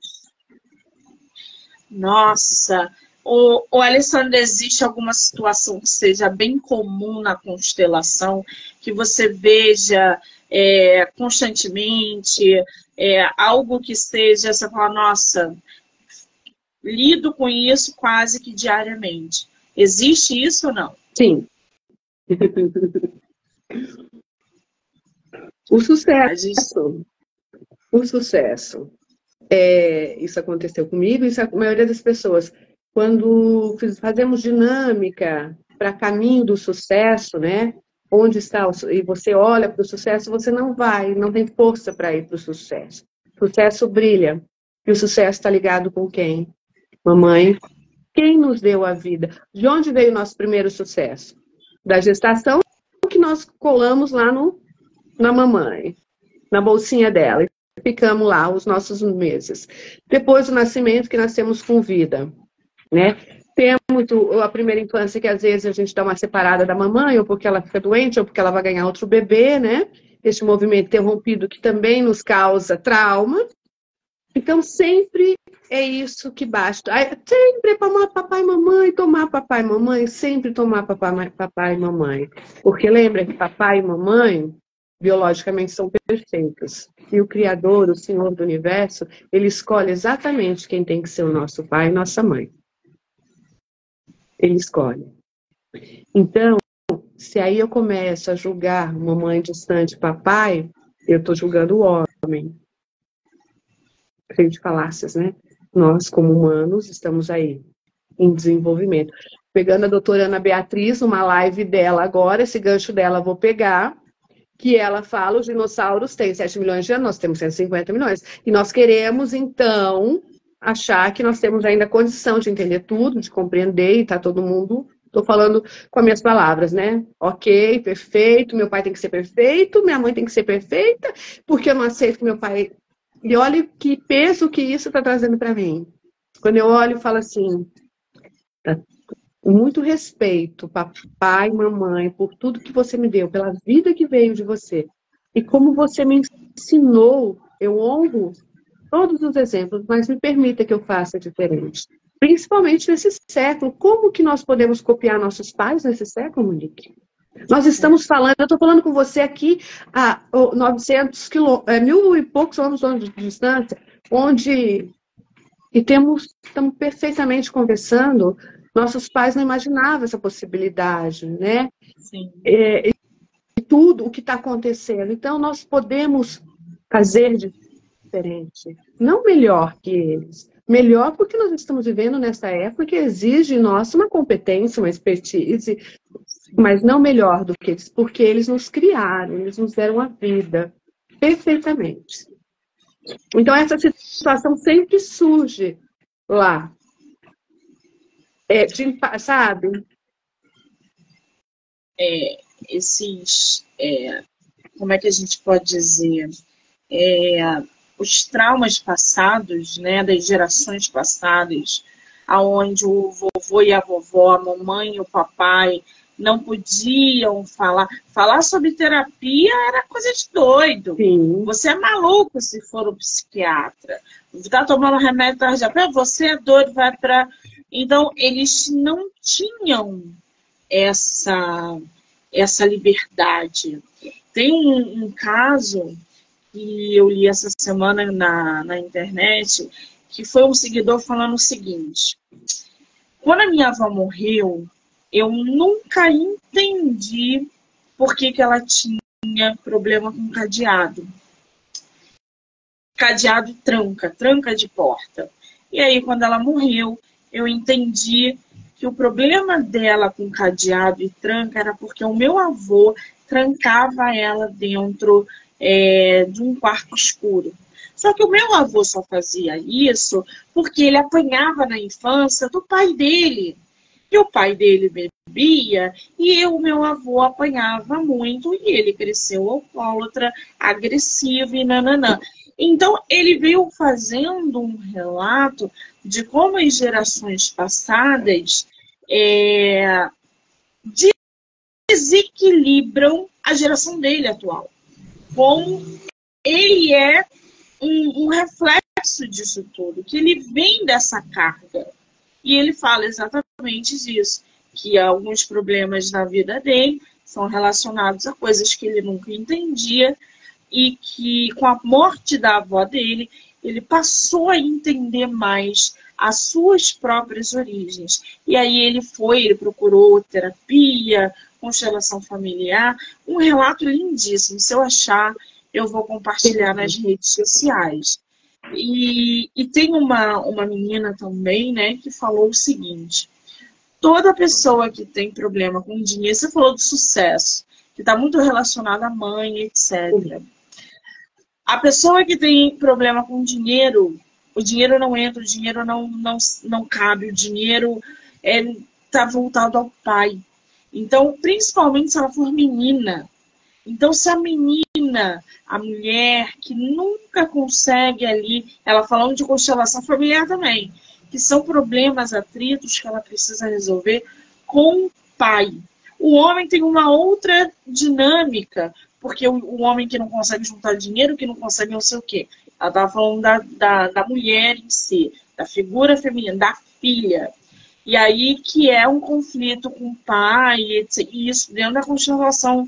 Speaker 1: Nossa, o, o Alessandro, existe alguma situação que seja bem comum na constelação, que você veja é, constantemente, é, algo que seja, você fala, nossa, lido com isso quase que diariamente. Existe isso ou não?
Speaker 2: Sim. o sucesso. O sucesso é, isso aconteceu comigo, é a maioria das pessoas. Quando fazemos dinâmica para caminho do sucesso, né? Onde está o, e você olha para o sucesso, você não vai, não tem força para ir para o sucesso. Sucesso brilha. E o sucesso está ligado com quem? Mamãe. Quem nos deu a vida? De onde veio o nosso primeiro sucesso? Da gestação que nós colamos lá no, na mamãe, na bolsinha dela ficamos lá os nossos meses. Depois do nascimento, que nascemos com vida, né? Temos a primeira infância, que às vezes a gente dá uma separada da mamãe, ou porque ela fica doente, ou porque ela vai ganhar outro bebê, né? Este movimento interrompido que também nos causa trauma. Então, sempre é isso que basta. Sempre tomar papai e mamãe, tomar papai e mamãe, sempre tomar papai, papai e mamãe. Porque lembra que papai e mamãe biologicamente são perfeitos. E o Criador, o Senhor do Universo, ele escolhe exatamente quem tem que ser o nosso pai e nossa mãe. Ele escolhe. Então, se aí eu começo a julgar mamãe distante, papai, eu estou julgando o homem. Cheio de falácias, né? Nós, como humanos, estamos aí, em desenvolvimento. Pegando a doutora Ana Beatriz, uma live dela agora, esse gancho dela vou pegar, que ela fala, os dinossauros têm 7 milhões de anos, nós temos 150 milhões. E nós queremos, então, achar que nós temos ainda condição de entender tudo, de compreender, e tá todo mundo. Estou falando com as minhas palavras, né? Ok, perfeito, meu pai tem que ser perfeito, minha mãe tem que ser perfeita, porque eu não aceito que meu pai. E olha que peso que isso está trazendo para mim. Quando eu olho e falo assim, tá muito respeito, papai, mamãe, por tudo que você me deu, pela vida que veio de você. E como você me ensinou, eu honro todos os exemplos, mas me permita que eu faça diferente. Principalmente nesse século. Como que nós podemos copiar nossos pais nesse século, Monique? Nós estamos falando, eu estou falando com você aqui a 900 quilômetros, é, mil e poucos anos de distância, onde e temos, estamos perfeitamente conversando nossos pais não imaginavam essa possibilidade, né? Sim. É, e tudo o que está acontecendo. Então, nós podemos fazer diferente. Não melhor que eles. Melhor porque nós estamos vivendo nessa época que exige nossa uma competência, uma expertise, mas não melhor do que eles, porque eles nos criaram, eles nos deram a vida perfeitamente. Então, essa situação sempre surge lá, é, de, sabe?
Speaker 1: É, esses, é, como é que a gente pode dizer, é, os traumas passados, né, das gerações passadas, aonde o vovô e a vovó, a mamãe e o papai não podiam falar. Falar sobre terapia era coisa de doido. Sim. Você é maluco se for um psiquiatra. Está tomando remédio tarde, você é doido, vai para então, eles não tinham essa, essa liberdade. Tem um, um caso que eu li essa semana na, na internet, que foi um seguidor falando o seguinte: quando a minha avó morreu, eu nunca entendi por que, que ela tinha problema com cadeado. Cadeado tranca, tranca de porta. E aí, quando ela morreu, eu entendi que o problema dela com cadeado e tranca era porque o meu avô trancava ela dentro é, de um quarto escuro. Só que o meu avô só fazia isso porque ele apanhava na infância do pai dele. E o pai dele bebia e eu, meu avô apanhava muito e ele cresceu alcoólatra, agressivo e nananã. Então, ele veio fazendo um relato de como as gerações passadas é, desequilibram a geração dele atual. Como ele é um, um reflexo disso tudo, que ele vem dessa carga. E ele fala exatamente disso, que alguns problemas na vida dele são relacionados a coisas que ele nunca entendia e que com a morte da avó dele, ele passou a entender mais as suas próprias origens. E aí ele foi, ele procurou terapia, constelação familiar, um relato lindíssimo. Se eu achar, eu vou compartilhar nas redes sociais. E, e tem uma, uma menina também, né, que falou o seguinte: toda pessoa que tem problema com dinheiro, você falou do sucesso, que está muito relacionado à mãe, etc. A pessoa que tem problema com dinheiro, o dinheiro não entra, o dinheiro não, não, não cabe, o dinheiro está é, voltado ao pai. Então, principalmente se ela for menina. Então, se a menina, a mulher que nunca consegue ali, ela falando de constelação familiar também, que são problemas, atritos que ela precisa resolver com o pai. O homem tem uma outra dinâmica, porque o, o homem que não consegue juntar dinheiro, que não consegue não sei o quê. Ela estava falando da, da, da mulher em si, da figura feminina, da filha. E aí que é um conflito com o pai, e isso dentro da constelação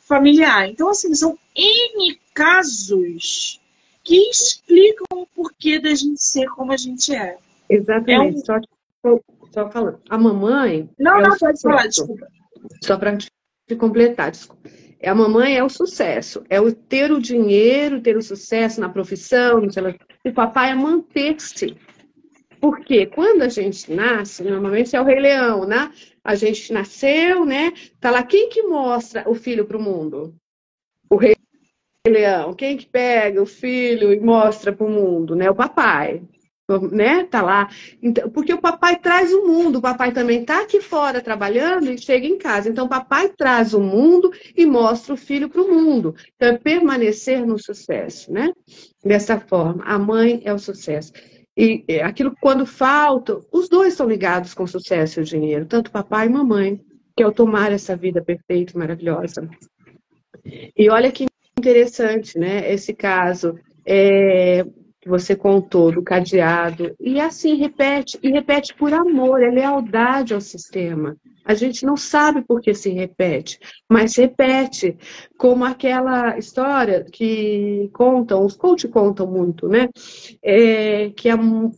Speaker 1: familiar. Então, assim, são N casos que explicam o porquê da gente ser como a gente é.
Speaker 2: Exatamente. É um... só, só falando. A mamãe.
Speaker 1: Não, é não, pode falar, desculpa.
Speaker 2: Só para completar, desculpa. A mamãe é o sucesso, é o ter o dinheiro, ter o sucesso na profissão, o papai é manter-se. Porque quando a gente nasce, normalmente é o Rei Leão, né? A gente nasceu, né? Tá lá quem que mostra o filho para o mundo? O Rei Leão. Quem que pega o filho e mostra para o mundo, né? O papai né? Tá lá. Então, porque o papai traz o mundo, o papai também tá aqui fora trabalhando e chega em casa. Então, o papai traz o mundo e mostra o filho para o mundo. Então, é permanecer no sucesso, né? Dessa forma, a mãe é o sucesso. E é, aquilo quando falta, os dois estão ligados com o sucesso e o dinheiro, tanto papai e mamãe, que é o tomar essa vida perfeita e maravilhosa. E olha que interessante, né? Esse caso. É, que você contou do cadeado. E assim repete, e repete por amor, é lealdade ao sistema. A gente não sabe por que se repete, mas repete, como aquela história que contam, os coach contam muito, né? É, que é um,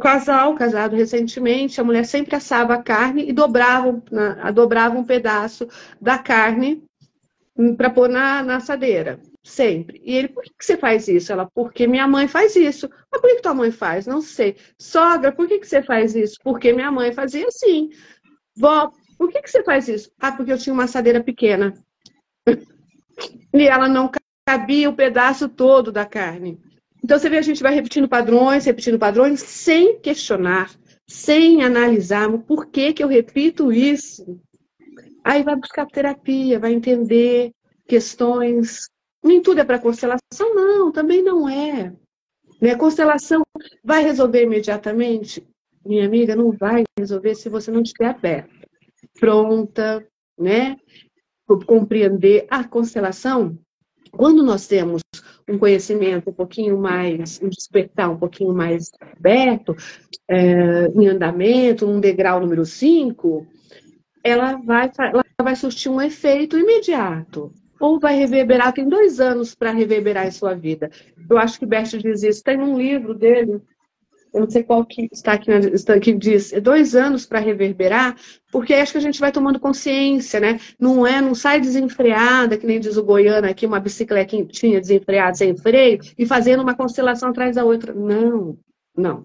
Speaker 2: casal casado recentemente, a mulher sempre assava a carne e dobrava, dobrava um pedaço da carne para pôr na, na assadeira. Sempre. E ele, por que, que você faz isso? Ela, porque minha mãe faz isso. Mas por que, que tua mãe faz? Não sei. Sogra, por que, que você faz isso? Porque minha mãe fazia assim. Vó, por que, que você faz isso? Ah, porque eu tinha uma assadeira pequena. e ela não cabia o pedaço todo da carne. Então você vê, a gente vai repetindo padrões, repetindo padrões, sem questionar, sem analisar por que, que eu repito isso. Aí vai buscar terapia, vai entender questões nem tudo é para constelação? Não, também não é. Né? Constelação vai resolver imediatamente? Minha amiga, não vai resolver se você não estiver aberta, pronta, né? Compreender a constelação. Quando nós temos um conhecimento um pouquinho mais, um despertar um pouquinho mais aberto, é, em andamento, um degrau número 5, ela vai, ela vai surtir um efeito imediato ou vai reverberar, tem dois anos para reverberar em sua vida. Eu acho que Bert diz isso, tem um livro dele, eu não sei qual que está aqui, aqui diz, é dois anos para reverberar, porque acho que a gente vai tomando consciência, né? Não é, não sai desenfreada, que nem diz o Goiano aqui, uma bicicletinha desenfreada sem freio, e fazendo uma constelação atrás da outra. Não, não.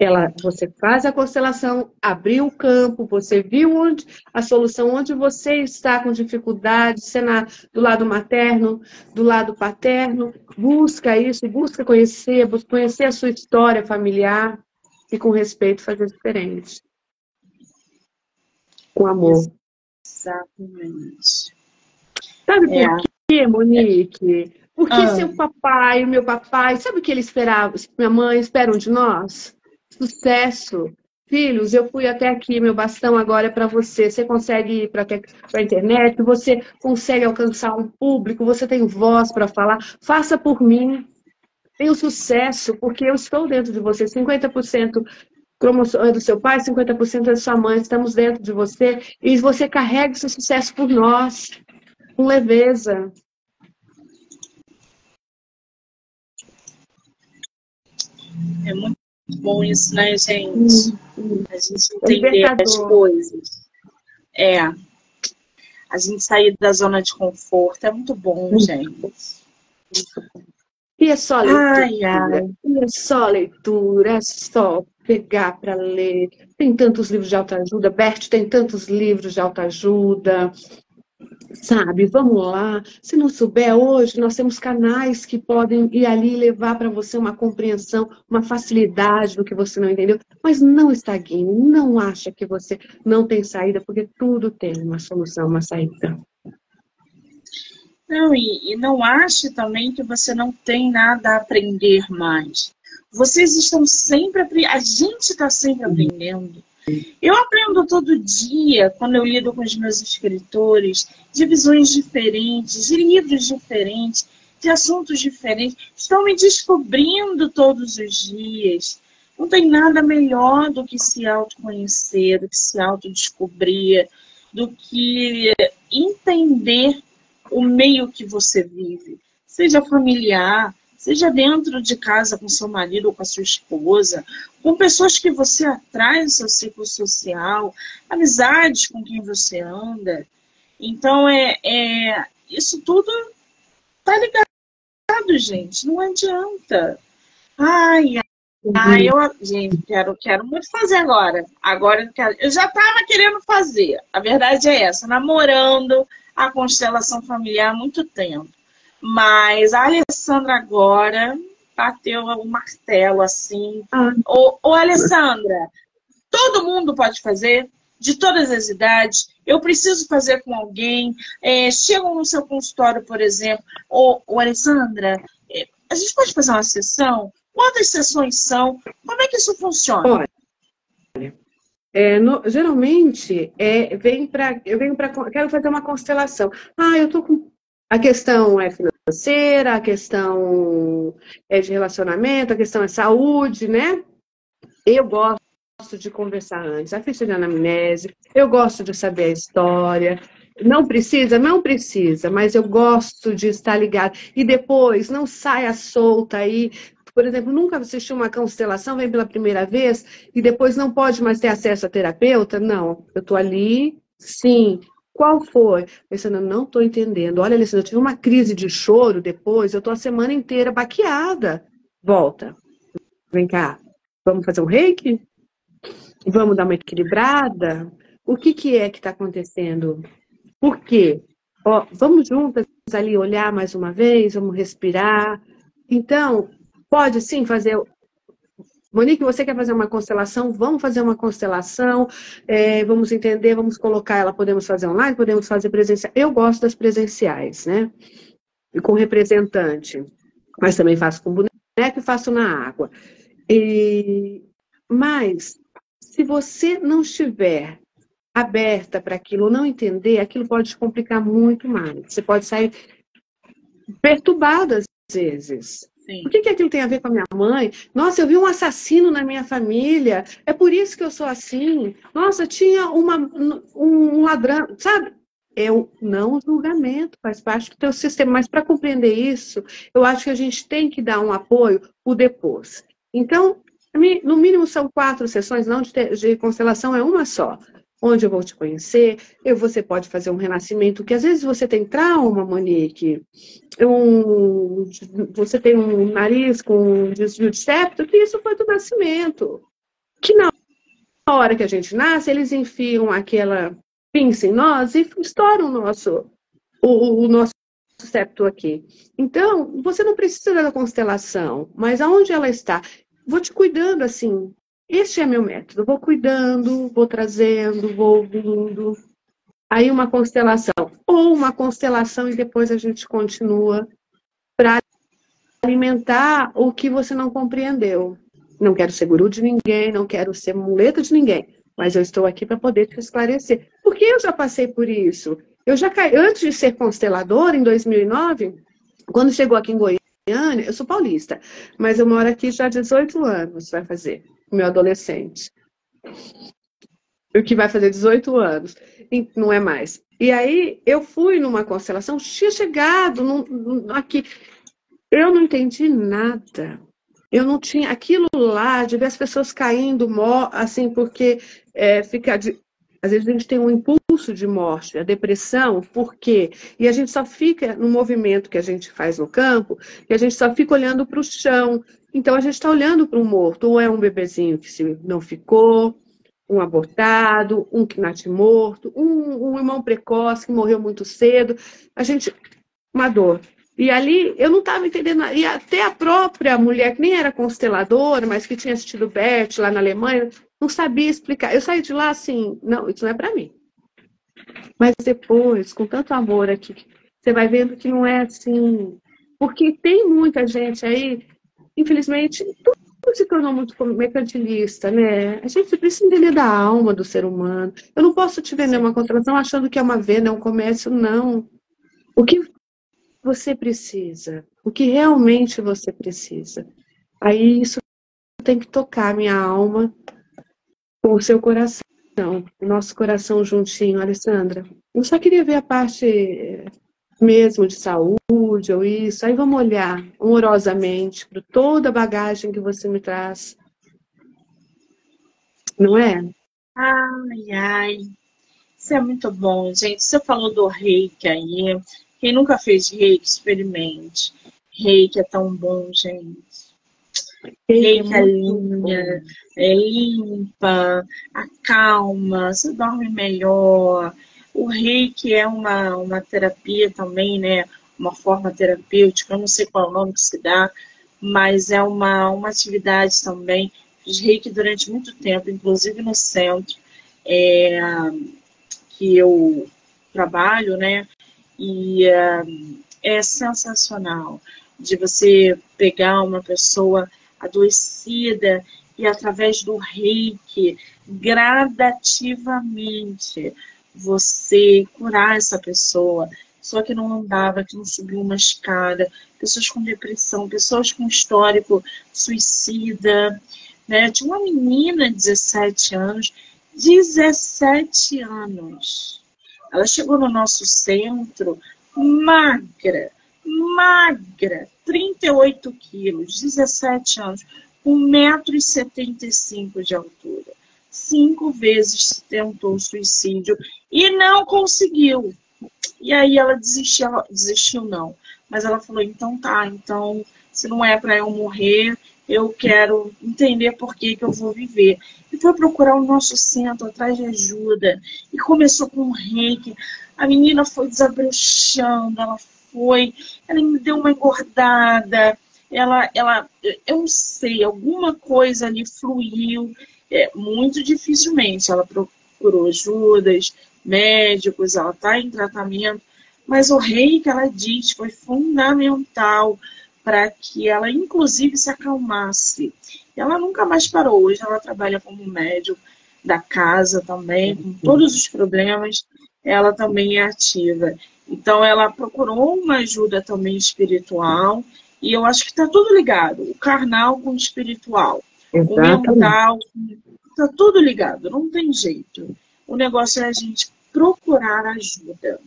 Speaker 2: Ela, você faz a constelação, abriu o campo, você viu onde a solução, onde você está com dificuldade, se é na, do lado materno, do lado paterno, busca isso, busca conhecer, busca conhecer a sua história familiar e com respeito fazer diferente. Com amor.
Speaker 1: Exatamente.
Speaker 2: Sabe é. por quê, Monique? Porque ah. seu papai, meu papai, sabe o que ele esperava, minha mãe esperam de nós? Sucesso. Filhos, eu fui até aqui, meu bastão agora é para você. Você consegue ir para a internet, você consegue alcançar um público, você tem voz para falar. Faça por mim. Tenho sucesso, porque eu estou dentro de você. 50% é do seu pai, 50% é da sua mãe. Estamos dentro de você. E você carrega esse sucesso por nós, com leveza.
Speaker 1: É muito bom isso, né, gente? A gente entender as coisas. É. A gente sair da zona de conforto é muito bom, gente.
Speaker 2: E é só leitura. Ai, ai. E é só leitura, é só pegar para ler. Tem tantos livros de autoajuda. Bert tem tantos livros de autoajuda sabe? Vamos lá. Se não souber hoje, nós temos canais que podem ir ali levar para você uma compreensão, uma facilidade do que você não entendeu. Mas não estagne, não acha que você não tem saída, porque tudo tem uma solução, uma saída.
Speaker 1: Não, e, e não ache também que você não tem nada a aprender mais. Vocês estão sempre, a gente está sempre aprendendo. Eu aprendo todo dia, quando eu lido com os meus escritores, de visões diferentes, de livros diferentes, de assuntos diferentes. Estão me descobrindo todos os dias. Não tem nada melhor do que se autoconhecer, do que se autodescobrir, do que entender o meio que você vive. Seja familiar, seja dentro de casa com seu marido ou com a sua esposa, com pessoas que você atrai no seu ciclo social, amizades com quem você anda. Então, é, é isso tudo tá ligado, gente. Não adianta. Ai, ai, eu, gente, quero, quero muito fazer agora. Agora eu quero. Eu já estava querendo fazer. A verdade é essa, namorando a constelação familiar há muito tempo. Mas a Alessandra agora bateu o martelo assim. Ah. Ô, ô, Alessandra, todo mundo pode fazer, de todas as idades. Eu preciso fazer com alguém. É, chegam no seu consultório, por exemplo. Ô, ô Alessandra, é, a gente pode fazer uma sessão? Quantas sessões são? Como é que isso funciona?
Speaker 2: Olha, é, no, geralmente é, vem para eu venho para quero fazer uma constelação. Ah, eu tô com a questão é financeira, a questão é de relacionamento, a questão é saúde, né? Eu gosto de conversar antes, a ficha de anamnese, eu gosto de saber a história. Não precisa? Não precisa, mas eu gosto de estar ligado. E depois, não saia solta aí. Por exemplo, nunca assistiu uma constelação, vem pela primeira vez e depois não pode mais ter acesso a terapeuta? Não, eu estou ali, sim, qual foi? Alessandra, não estou entendendo. Olha, Alessandra, eu tive uma crise de choro depois, eu estou a semana inteira baqueada. Volta. Vem cá. Vamos fazer um reiki? Vamos dar uma equilibrada? O que, que é que está acontecendo? Por quê? Ó, vamos juntas ali olhar mais uma vez, vamos respirar. Então, pode sim fazer Monique, você quer fazer uma constelação? Vamos fazer uma constelação, é, vamos entender, vamos colocar ela, podemos fazer online, podemos fazer presencial. Eu gosto das presenciais, né? E com representante. Mas também faço com boneco e faço na água. E... Mas, se você não estiver aberta para aquilo, não entender, aquilo pode te complicar muito mais. Você pode sair perturbada às vezes. Sim. O que, que aquilo tem a ver com a minha mãe? Nossa, eu vi um assassino na minha família. É por isso que eu sou assim. Nossa, tinha uma, um ladrão, sabe? é o não julgamento, faz parte do teu sistema. Mas para compreender isso, eu acho que a gente tem que dar um apoio o depois. Então, no mínimo são quatro sessões, não de, de constelação, é uma só. Onde eu vou te conhecer, eu, você pode fazer um renascimento, que às vezes você tem trauma, Monique, um, você tem um nariz com desvio de septo, que isso foi do nascimento. Que na hora que a gente nasce, eles enfiam aquela pinça em nós e estouram o nosso, o, o nosso septo aqui. Então, você não precisa da constelação, mas aonde ela está? Vou te cuidando assim. Este é meu método. Vou cuidando, vou trazendo, vou ouvindo. Aí uma constelação. Ou uma constelação e depois a gente continua para alimentar o que você não compreendeu. Não quero ser guru de ninguém, não quero ser muleta de ninguém mas eu estou aqui para poder te esclarecer. Porque eu já passei por isso. Eu já caí, antes de ser consteladora, em 2009, quando chegou aqui em Goiânia, eu sou paulista, mas eu moro aqui já há 18 anos, vai fazer, meu adolescente. O que vai fazer 18 anos, não é mais. E aí eu fui numa constelação, tinha chegado num, aqui. Eu não entendi nada. Eu não tinha aquilo lá de ver as pessoas caindo, assim, porque é, fica de, às vezes a gente tem um impulso de morte, a depressão, por quê? E a gente só fica no movimento que a gente faz no campo, e a gente só fica olhando para o chão. Então a gente está olhando para um morto, ou é um bebezinho que se não ficou, um abortado, um que nasce morto, um, um irmão precoce que morreu muito cedo. A gente. Uma dor. E ali eu não estava entendendo. E até a própria mulher, que nem era consteladora, mas que tinha assistido Bert lá na Alemanha, não sabia explicar. Eu saí de lá assim, não, isso não é para mim. Mas depois, com tanto amor aqui, você vai vendo que não é assim. Porque tem muita gente aí, infelizmente, tudo se tornou muito mercantilista, né? A gente precisa entender da alma do ser humano. Eu não posso te vender uma constelação achando que é uma venda, é um comércio, não. O que você precisa? O que realmente você precisa? Aí isso tem que tocar minha alma com o seu coração, nosso coração juntinho, Alessandra. Eu só queria ver a parte mesmo de saúde ou isso. Aí vamos olhar amorosamente para toda a bagagem que você me traz. Não é?
Speaker 1: Ai, ai. Isso é muito bom, gente. Você falou do reiki aí. Quem nunca fez reiki, experimente. Reiki é tão bom, gente. Reiki é linda, é limpa, acalma, você dorme melhor. O reiki é uma, uma terapia também, né? Uma forma terapêutica, eu não sei qual é o nome que se dá, mas é uma, uma atividade também. Fiz reiki durante muito tempo, inclusive no centro é, que eu trabalho, né? E é, é sensacional de você pegar uma pessoa adoecida e através do reiki, gradativamente, você curar essa pessoa. Só que não andava, que não subiu uma escada, pessoas com depressão, pessoas com histórico suicida. Né? Tinha uma menina de 17 anos, 17 anos. Ela chegou no nosso centro magra, magra, 38 quilos, 17 anos, 1,75m de altura. Cinco vezes tentou suicídio e não conseguiu. E aí ela desistiu, ela desistiu não. Mas ela falou, então tá, então se não é para eu morrer, eu quero entender por que, que eu vou viver. E foi procurar o nosso centro atrás de ajuda. E começou com um reiki. A menina foi desabrochando, ela foi, ela me deu uma engordada, ela, ela, eu não sei, alguma coisa ali fluiu, é, muito dificilmente. Ela procurou ajudas, médicos, ela está em tratamento, mas o rei que ela diz foi fundamental para que ela, inclusive, se acalmasse. Ela nunca mais parou. Hoje ela trabalha como médico da casa também, com todos os problemas, ela também é ativa. Então, ela procurou uma ajuda também espiritual, e eu acho que está tudo ligado, o carnal com o espiritual, Exatamente. o mental, está tudo ligado, não tem jeito. O negócio é a gente procurar ajuda?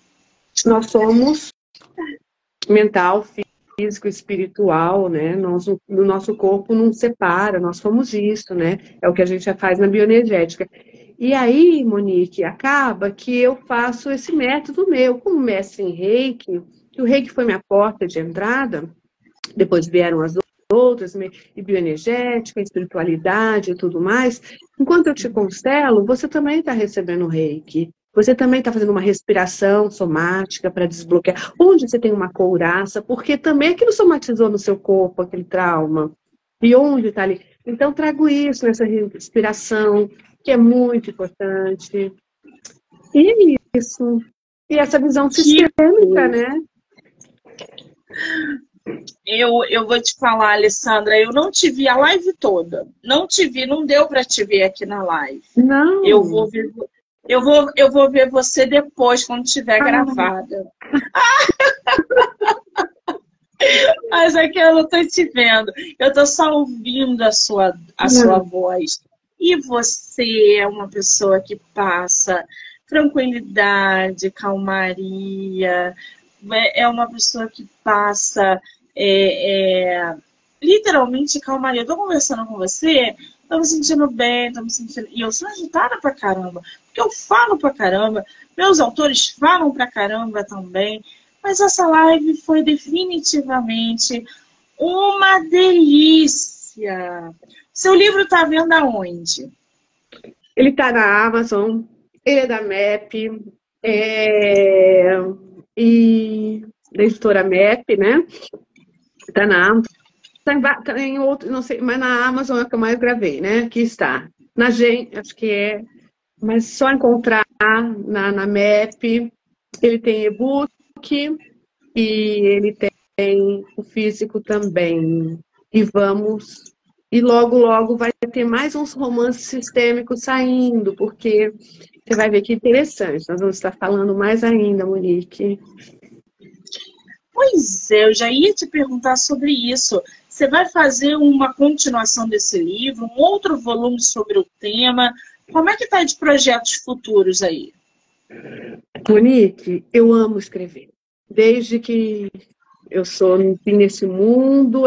Speaker 2: Nós somos mental, físico, espiritual, né? Nós, o nosso corpo não separa, nós somos isso, né? É o que a gente já faz na bioenergética. E aí, Monique, acaba que eu faço esse método meu, como mestre em reiki, que o reiki foi minha porta de entrada, depois vieram as outras, e bioenergética, espiritualidade e tudo mais. Enquanto eu te constelo, você também está recebendo reiki. Você também está fazendo uma respiração somática para desbloquear. Onde você tem uma couraça, porque também aquilo somatizou no seu corpo, aquele trauma. E onde está ali? Então, trago isso nessa respiração, que é muito importante. E é isso. E essa visão sistêmica, né?
Speaker 1: Eu, eu vou te falar, Alessandra, eu não te vi a live toda. Não te vi, não deu para te ver aqui na live.
Speaker 2: Não.
Speaker 1: Eu vou ver, eu vou, eu vou ver você depois, quando estiver ah. gravada. Mas aqui eu não estou te vendo. Eu estou só ouvindo a sua, a sua voz. E você é uma pessoa que passa tranquilidade, calmaria, é, é uma pessoa que passa é, é, literalmente calmaria. Eu tô conversando com você, tô me sentindo bem, tô me sentindo. E eu sou agitada pra caramba, porque eu falo pra caramba, meus autores falam pra caramba também. Mas essa live foi definitivamente uma delícia. Seu livro tá vendo aonde?
Speaker 2: Ele tá na Amazon, ele é da MEP, é... e da editora MEP, né? Tá na Amazon. Tá em, tá em outro, não sei, mas na Amazon é que eu mais gravei, né? Que está. Na gente, acho que é. Mas só encontrar na, na MEP. Ele tem e-book e ele tem o físico também. E vamos. E logo, logo vai ter mais uns romances sistêmicos saindo, porque você vai ver que interessante. Nós vamos estar falando mais ainda, Monique.
Speaker 1: Pois é, eu já ia te perguntar sobre isso. Você vai fazer uma continuação desse livro, um outro volume sobre o tema? Como é que está de projetos futuros aí?
Speaker 2: Monique, eu amo escrever. Desde que eu sou nesse mundo,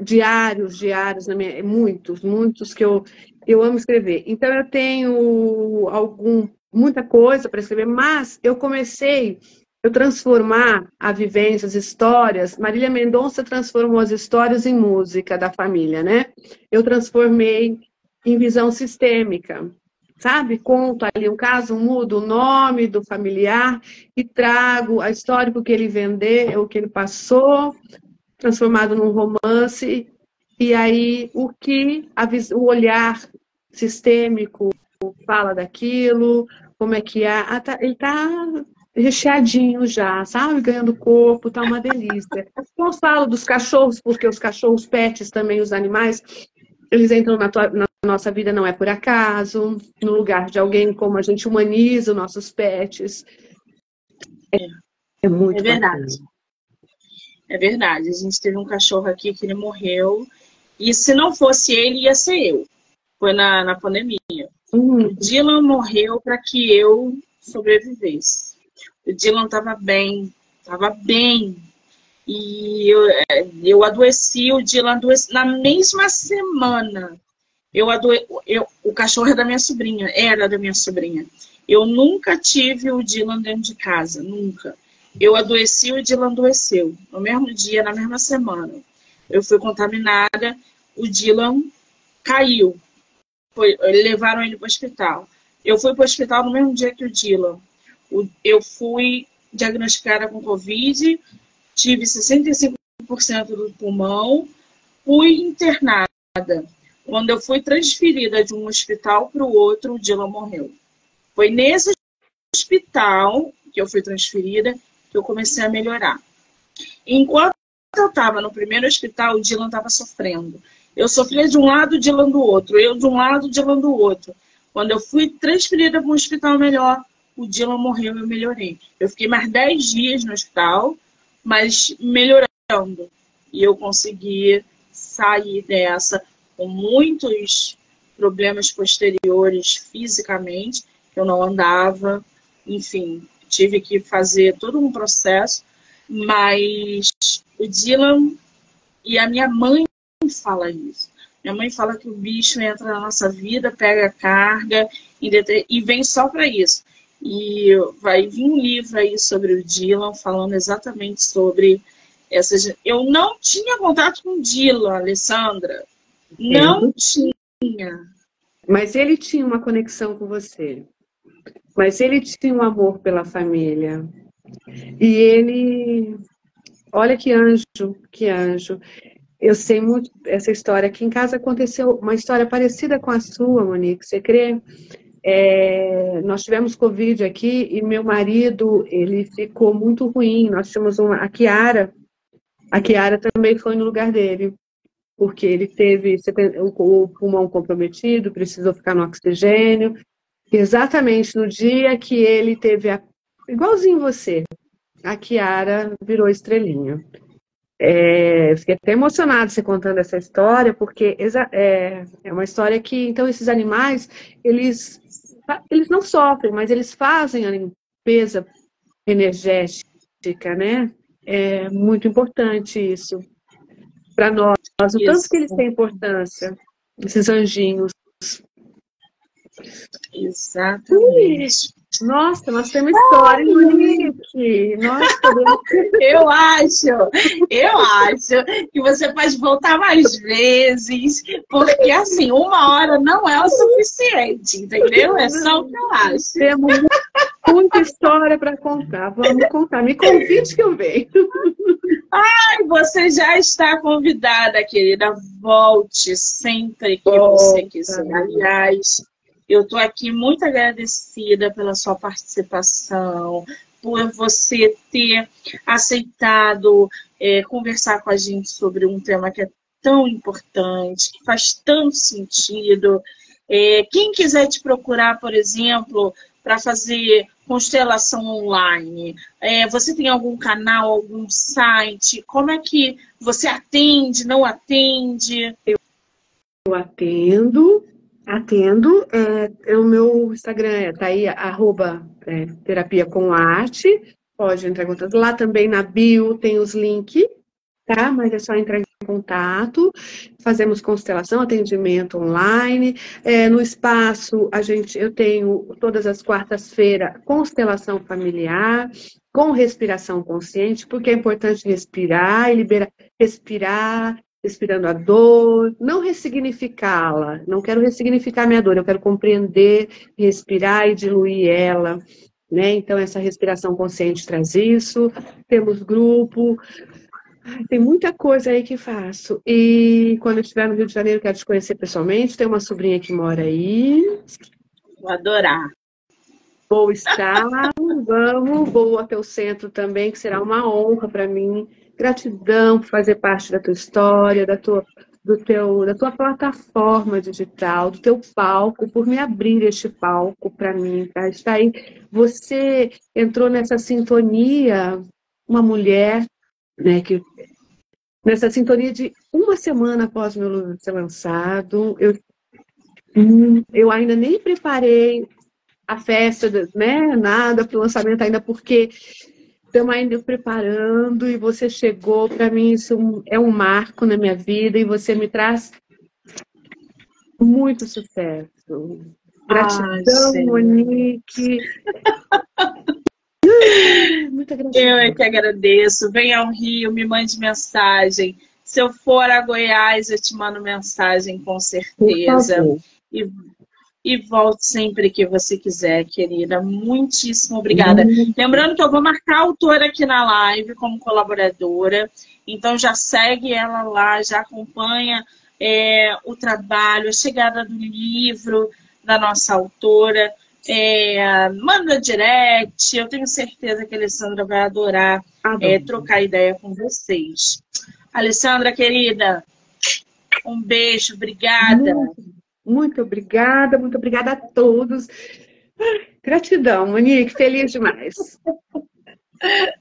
Speaker 2: diários, diários, minha, muitos, muitos que eu, eu amo escrever. Então eu tenho algum, muita coisa para escrever, mas eu comecei eu transformar a vivência, as histórias. Marília Mendonça transformou as histórias em música da família, né? Eu transformei em visão sistêmica, sabe? Conto ali um caso, mudo o nome do familiar e trago a história que ele vendeu, o que ele passou, transformado num romance. E aí o que a, o olhar sistêmico fala daquilo, como é que é. Ah, tá, ele está recheadinho já, sabe? Ganhando corpo, tá uma delícia. Não falo dos cachorros, porque os cachorros, pets também, os animais, eles entram na, tua, na, nossa vida não é por acaso, no lugar de alguém, como a gente humaniza os nossos pets.
Speaker 1: É, é muito É verdade. Bacana. É verdade. A gente teve um cachorro aqui que ele morreu, e se não fosse ele, ia ser eu. Foi na, na pandemia. O Dylan morreu para que eu sobrevivesse. O Dylan estava bem, estava bem. E eu, é, eu adoeci, o Dylan adoeci na mesma semana. Eu adoe, eu, o cachorro é da minha sobrinha, era da minha sobrinha. Eu nunca tive o Dylan dentro de casa, nunca. Eu adoeci, o Dylan adoeceu. No mesmo dia, na mesma semana. Eu fui contaminada, o Dylan caiu. Foi, levaram ele para o hospital. Eu fui para o hospital no mesmo dia que o Dylan eu fui diagnosticada com Covid, tive 65% do pulmão, fui internada. Quando eu fui transferida de um hospital para o outro, o Dylan morreu. Foi nesse hospital que eu fui transferida que eu comecei a melhorar. Enquanto eu estava no primeiro hospital, o Dylan estava sofrendo. Eu sofria de um lado, o Dylan do outro. Eu de um lado, o Dylan do outro. Quando eu fui transferida para um hospital melhor, o Dylan morreu e eu melhorei. Eu fiquei mais 10 dias no hospital, mas melhorando. E eu consegui sair dessa com muitos problemas posteriores fisicamente, eu não andava, enfim, tive que fazer todo um processo, mas o Dylan e a minha mãe fala isso. Minha mãe fala que o bicho entra na nossa vida, pega carga e vem só para isso. E vai vir um livro aí sobre o Dylan, falando exatamente sobre essas. Eu não tinha contato com o Dylan, Alessandra. Não tinha.
Speaker 2: Mas ele tinha uma conexão com você. Mas ele tinha um amor pela família. E ele. Olha que anjo, que anjo. Eu sei muito essa história. Aqui em casa aconteceu uma história parecida com a sua, Monique. Você crê? É, nós tivemos Covid aqui e meu marido, ele ficou muito ruim. Nós tínhamos uma, a Kiara, a Kiara também foi no lugar dele, porque ele teve o pulmão comprometido, precisou ficar no oxigênio. Exatamente no dia que ele teve a. Igualzinho você, a Kiara virou estrelinha. É, fiquei até emocionada você contando essa história, porque é, é uma história que, então, esses animais, eles, eles não sofrem, mas eles fazem a limpeza energética, né? É muito importante isso para nós. O isso. tanto que eles têm importância, esses anjinhos.
Speaker 1: Exatamente.
Speaker 2: Nossa, nós temos história, Monique. Nossa,
Speaker 1: eu acho, eu acho que você pode voltar mais vezes, porque assim, uma hora não é o suficiente, entendeu? É só o que eu acho.
Speaker 2: Temos muita história para contar. Vamos contar. Me convide que eu venho.
Speaker 1: Ai, você já está convidada, querida. Volte sempre que Volta. você quiser. Aliás, eu estou aqui muito agradecida pela sua participação, por você ter aceitado é, conversar com a gente sobre um tema que é tão importante, que faz tanto sentido. É, quem quiser te procurar, por exemplo, para fazer constelação online, é, você tem algum canal, algum site? Como é que você atende, não atende?
Speaker 2: Eu atendo, Atendo. É, é, o meu Instagram tá aí, arroba é, terapia com arte. Pode entrar em contato. Lá também na bio tem os links, tá? Mas é só entrar em contato. Fazemos constelação, atendimento online. É, no espaço, a gente, eu tenho todas as quartas-feiras constelação familiar com respiração consciente, porque é importante respirar e liberar, respirar, respirando a dor, não ressignificá-la, não quero ressignificar minha dor, eu quero compreender, respirar e diluir ela, né? Então essa respiração consciente traz isso. Temos grupo, tem muita coisa aí que faço. E quando eu estiver no Rio de Janeiro, quero te conhecer pessoalmente. Tem uma sobrinha que mora aí.
Speaker 1: Vou adorar.
Speaker 2: Vou estar, vamos, vou até o centro também, que será uma honra para mim Gratidão por fazer parte da tua história, da tua, do teu, da tua plataforma digital, do teu palco, por me abrir este palco para mim, para estar aí. Você entrou nessa sintonia, uma mulher, né, que nessa sintonia de uma semana após meu livro ser lançado, eu, eu ainda nem preparei a festa, né, nada para o lançamento ainda, porque estamos ainda preparando e você chegou. Para mim, isso é um marco na minha vida e você me traz muito sucesso. Gratidão, Ai, Monique.
Speaker 1: Muita gratidão. Eu é que agradeço. Venha ao Rio, me mande mensagem. Se eu for a Goiás, eu te mando mensagem com certeza. E e volte sempre que você quiser, querida. Muitíssimo obrigada. Uhum. Lembrando que eu vou marcar a autora aqui na live como colaboradora, então já segue ela lá, já acompanha é, o trabalho, a chegada do livro da nossa autora. É, manda direct, eu tenho certeza que a Alessandra vai adorar é, trocar ideia com vocês. Alessandra, querida, um beijo, obrigada.
Speaker 2: Muito obrigada, muito obrigada a todos. Gratidão, Monique, feliz demais.